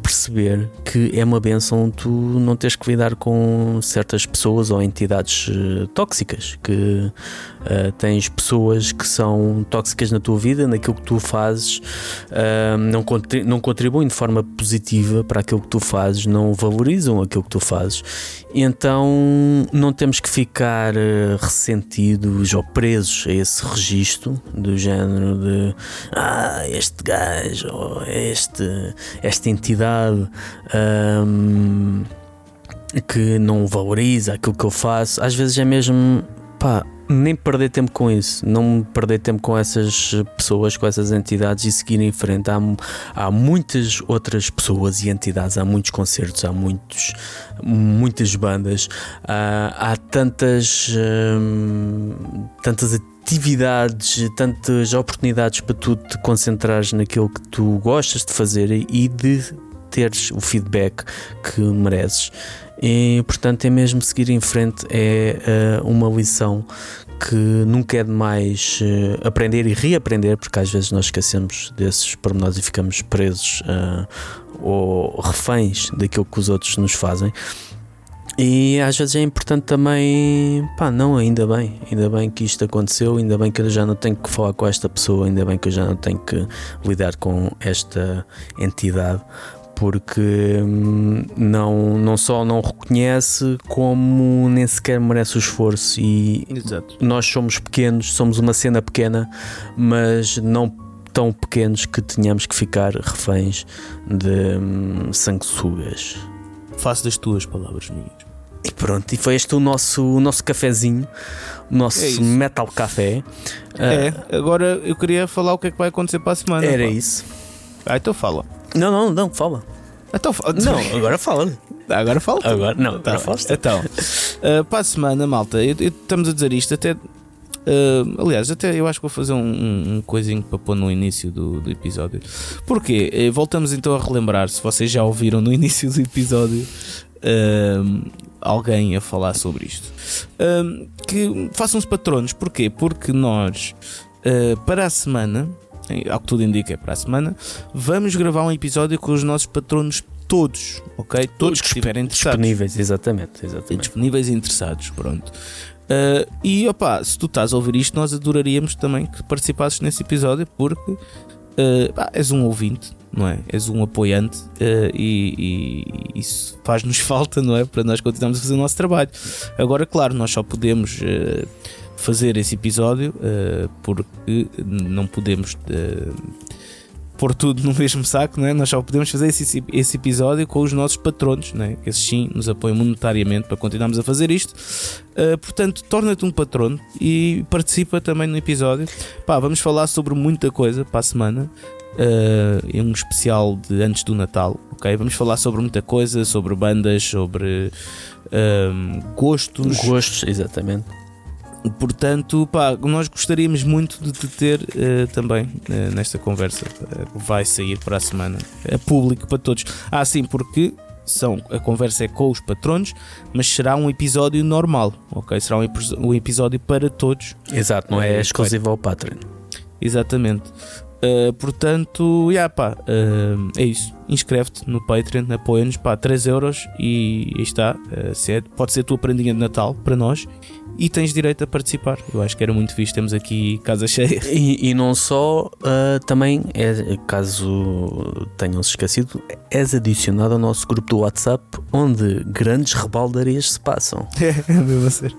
perceber que é uma benção tu não teres que lidar com certas pessoas ou entidades uh, tóxicas, que uh, tens pessoas que são tóxicas na tua vida, naquilo que tu fazes, uh, não, não contribuem de forma positiva para aquilo que tu fazes, não valorizam aquilo que tu fazes. Então não temos que ficar ressentidos ou presos a esse registro do género de ah, este gajo ou este, esta entidade um, que não valoriza aquilo que eu faço, às vezes é mesmo pá, nem perder tempo com isso, não perder tempo com essas pessoas, com essas entidades e seguir em frente. Há, há muitas outras pessoas e entidades, há muitos concertos, há muitos, muitas bandas, há, há tantas, hum, tantas atividades, tantas oportunidades para tu te concentrares naquilo que tu gostas de fazer e de teres o feedback que mereces. E portanto é mesmo seguir em frente, é uh, uma lição que nunca é demais uh, aprender e reaprender, porque às vezes nós esquecemos desses pormenores e ficamos presos uh, ou reféns daquilo que os outros nos fazem. E às vezes é importante também, pá, não, ainda bem, ainda bem que isto aconteceu, ainda bem que eu já não tenho que falar com esta pessoa, ainda bem que eu já não tenho que lidar com esta entidade, porque hum, não, não só não reconhece, como nem sequer merece o esforço. E Exato. nós somos pequenos, somos uma cena pequena, mas não tão pequenos que tenhamos que ficar reféns de hum, sanguessugas. Faço das tuas palavras minhas. E pronto, e foi este o nosso, o nosso cafezinho, o nosso é metal café. É, uh, agora eu queria falar o que é que vai acontecer para a semana. Era pá. isso. Ah, então fala. Não, não, não, fala. Então, não, agora fala. Agora fala. Agora, não, tá. agora fala. Então, uh, para a semana, malta, eu, eu, estamos a dizer isto até. Uh, aliás, até eu acho que vou fazer um, um, um coisinho para pôr no início do, do episódio. Porquê? Uh, voltamos então a relembrar, se vocês já ouviram no início do episódio, alguém a falar sobre isto. que façam-se patronos. Porquê? Porque nós, para a semana, ao que tudo indica é para a semana, vamos gravar um episódio com os nossos patronos todos, ok? Todos que estiverem interessados. Disponíveis, exatamente. exatamente. Disponíveis e interessados, pronto. Uh, e opá, se tu estás a ouvir isto, nós adoraríamos também que participasses nesse episódio, porque uh, pá, és um ouvinte, não é? És um apoiante uh, e, e, isso faz-nos falta, não é? Para nós continuarmos a fazer o nosso trabalho. Agora, claro, nós só podemos fazer esse episódio uh, porque não podemos uh, pôr tudo no mesmo saco, né? nós só podemos fazer esse, esse episódio com os nossos patronos, né? esses sim nos apoiam monetariamente para continuarmos a fazer isto. Uh, portanto, torna-te um patrono e participa também no episódio. Pá, vamos falar sobre muita coisa para a semana. Uh, um especial de antes do Natal, ok? Vamos falar sobre muita coisa, sobre bandas, sobre uh, gostos. Gostos, exatamente. Portanto, pá, nós gostaríamos muito de te ter uh, também uh, nesta conversa. Uh, vai sair para a semana. É público para todos. Ah, sim, porque são, a conversa é com os patronos, mas será um episódio normal, ok? Será um, um episódio para todos. Exato, não é exclusivo ao Patreon. Exatamente. Uh, portanto, yeah, pá, uh, é isso. Inscreve-te no Patreon, apoia-nos, pá, 3 euros e aí está. Uh, pode ser a tua prendinha de Natal para nós e tens direito a participar. Eu acho que era muito fixe. Temos aqui casa cheia. E, e não só, também, é, caso tenham-se esquecido, és adicionado ao nosso grupo do WhatsApp onde grandes rebaldarias se passam. É, mesmo a sério.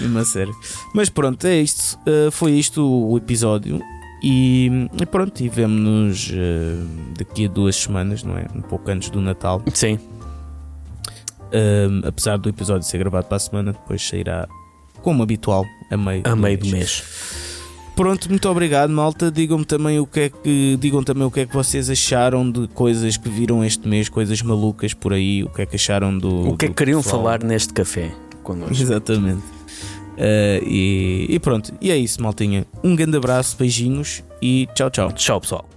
mesmo a sério. Mas pronto, é isto. foi isto o episódio. E, e pronto, e vemo-nos uh, daqui a duas semanas, não é? Um pouco antes do Natal. Sim. Uh, apesar do episódio ser gravado para a semana, depois sairá como habitual a meio, a do, meio mês. do mês. Pronto, muito obrigado, malta. Digam-me também o que é que digam também o que é que vocês acharam de coisas que viram este mês, coisas malucas por aí, o que é que acharam do O que é que queriam pessoal. falar neste café connosco. Exatamente. Uh, e, e pronto, e é isso, maltinha. Um grande abraço, beijinhos e tchau, tchau. Tchau, pessoal.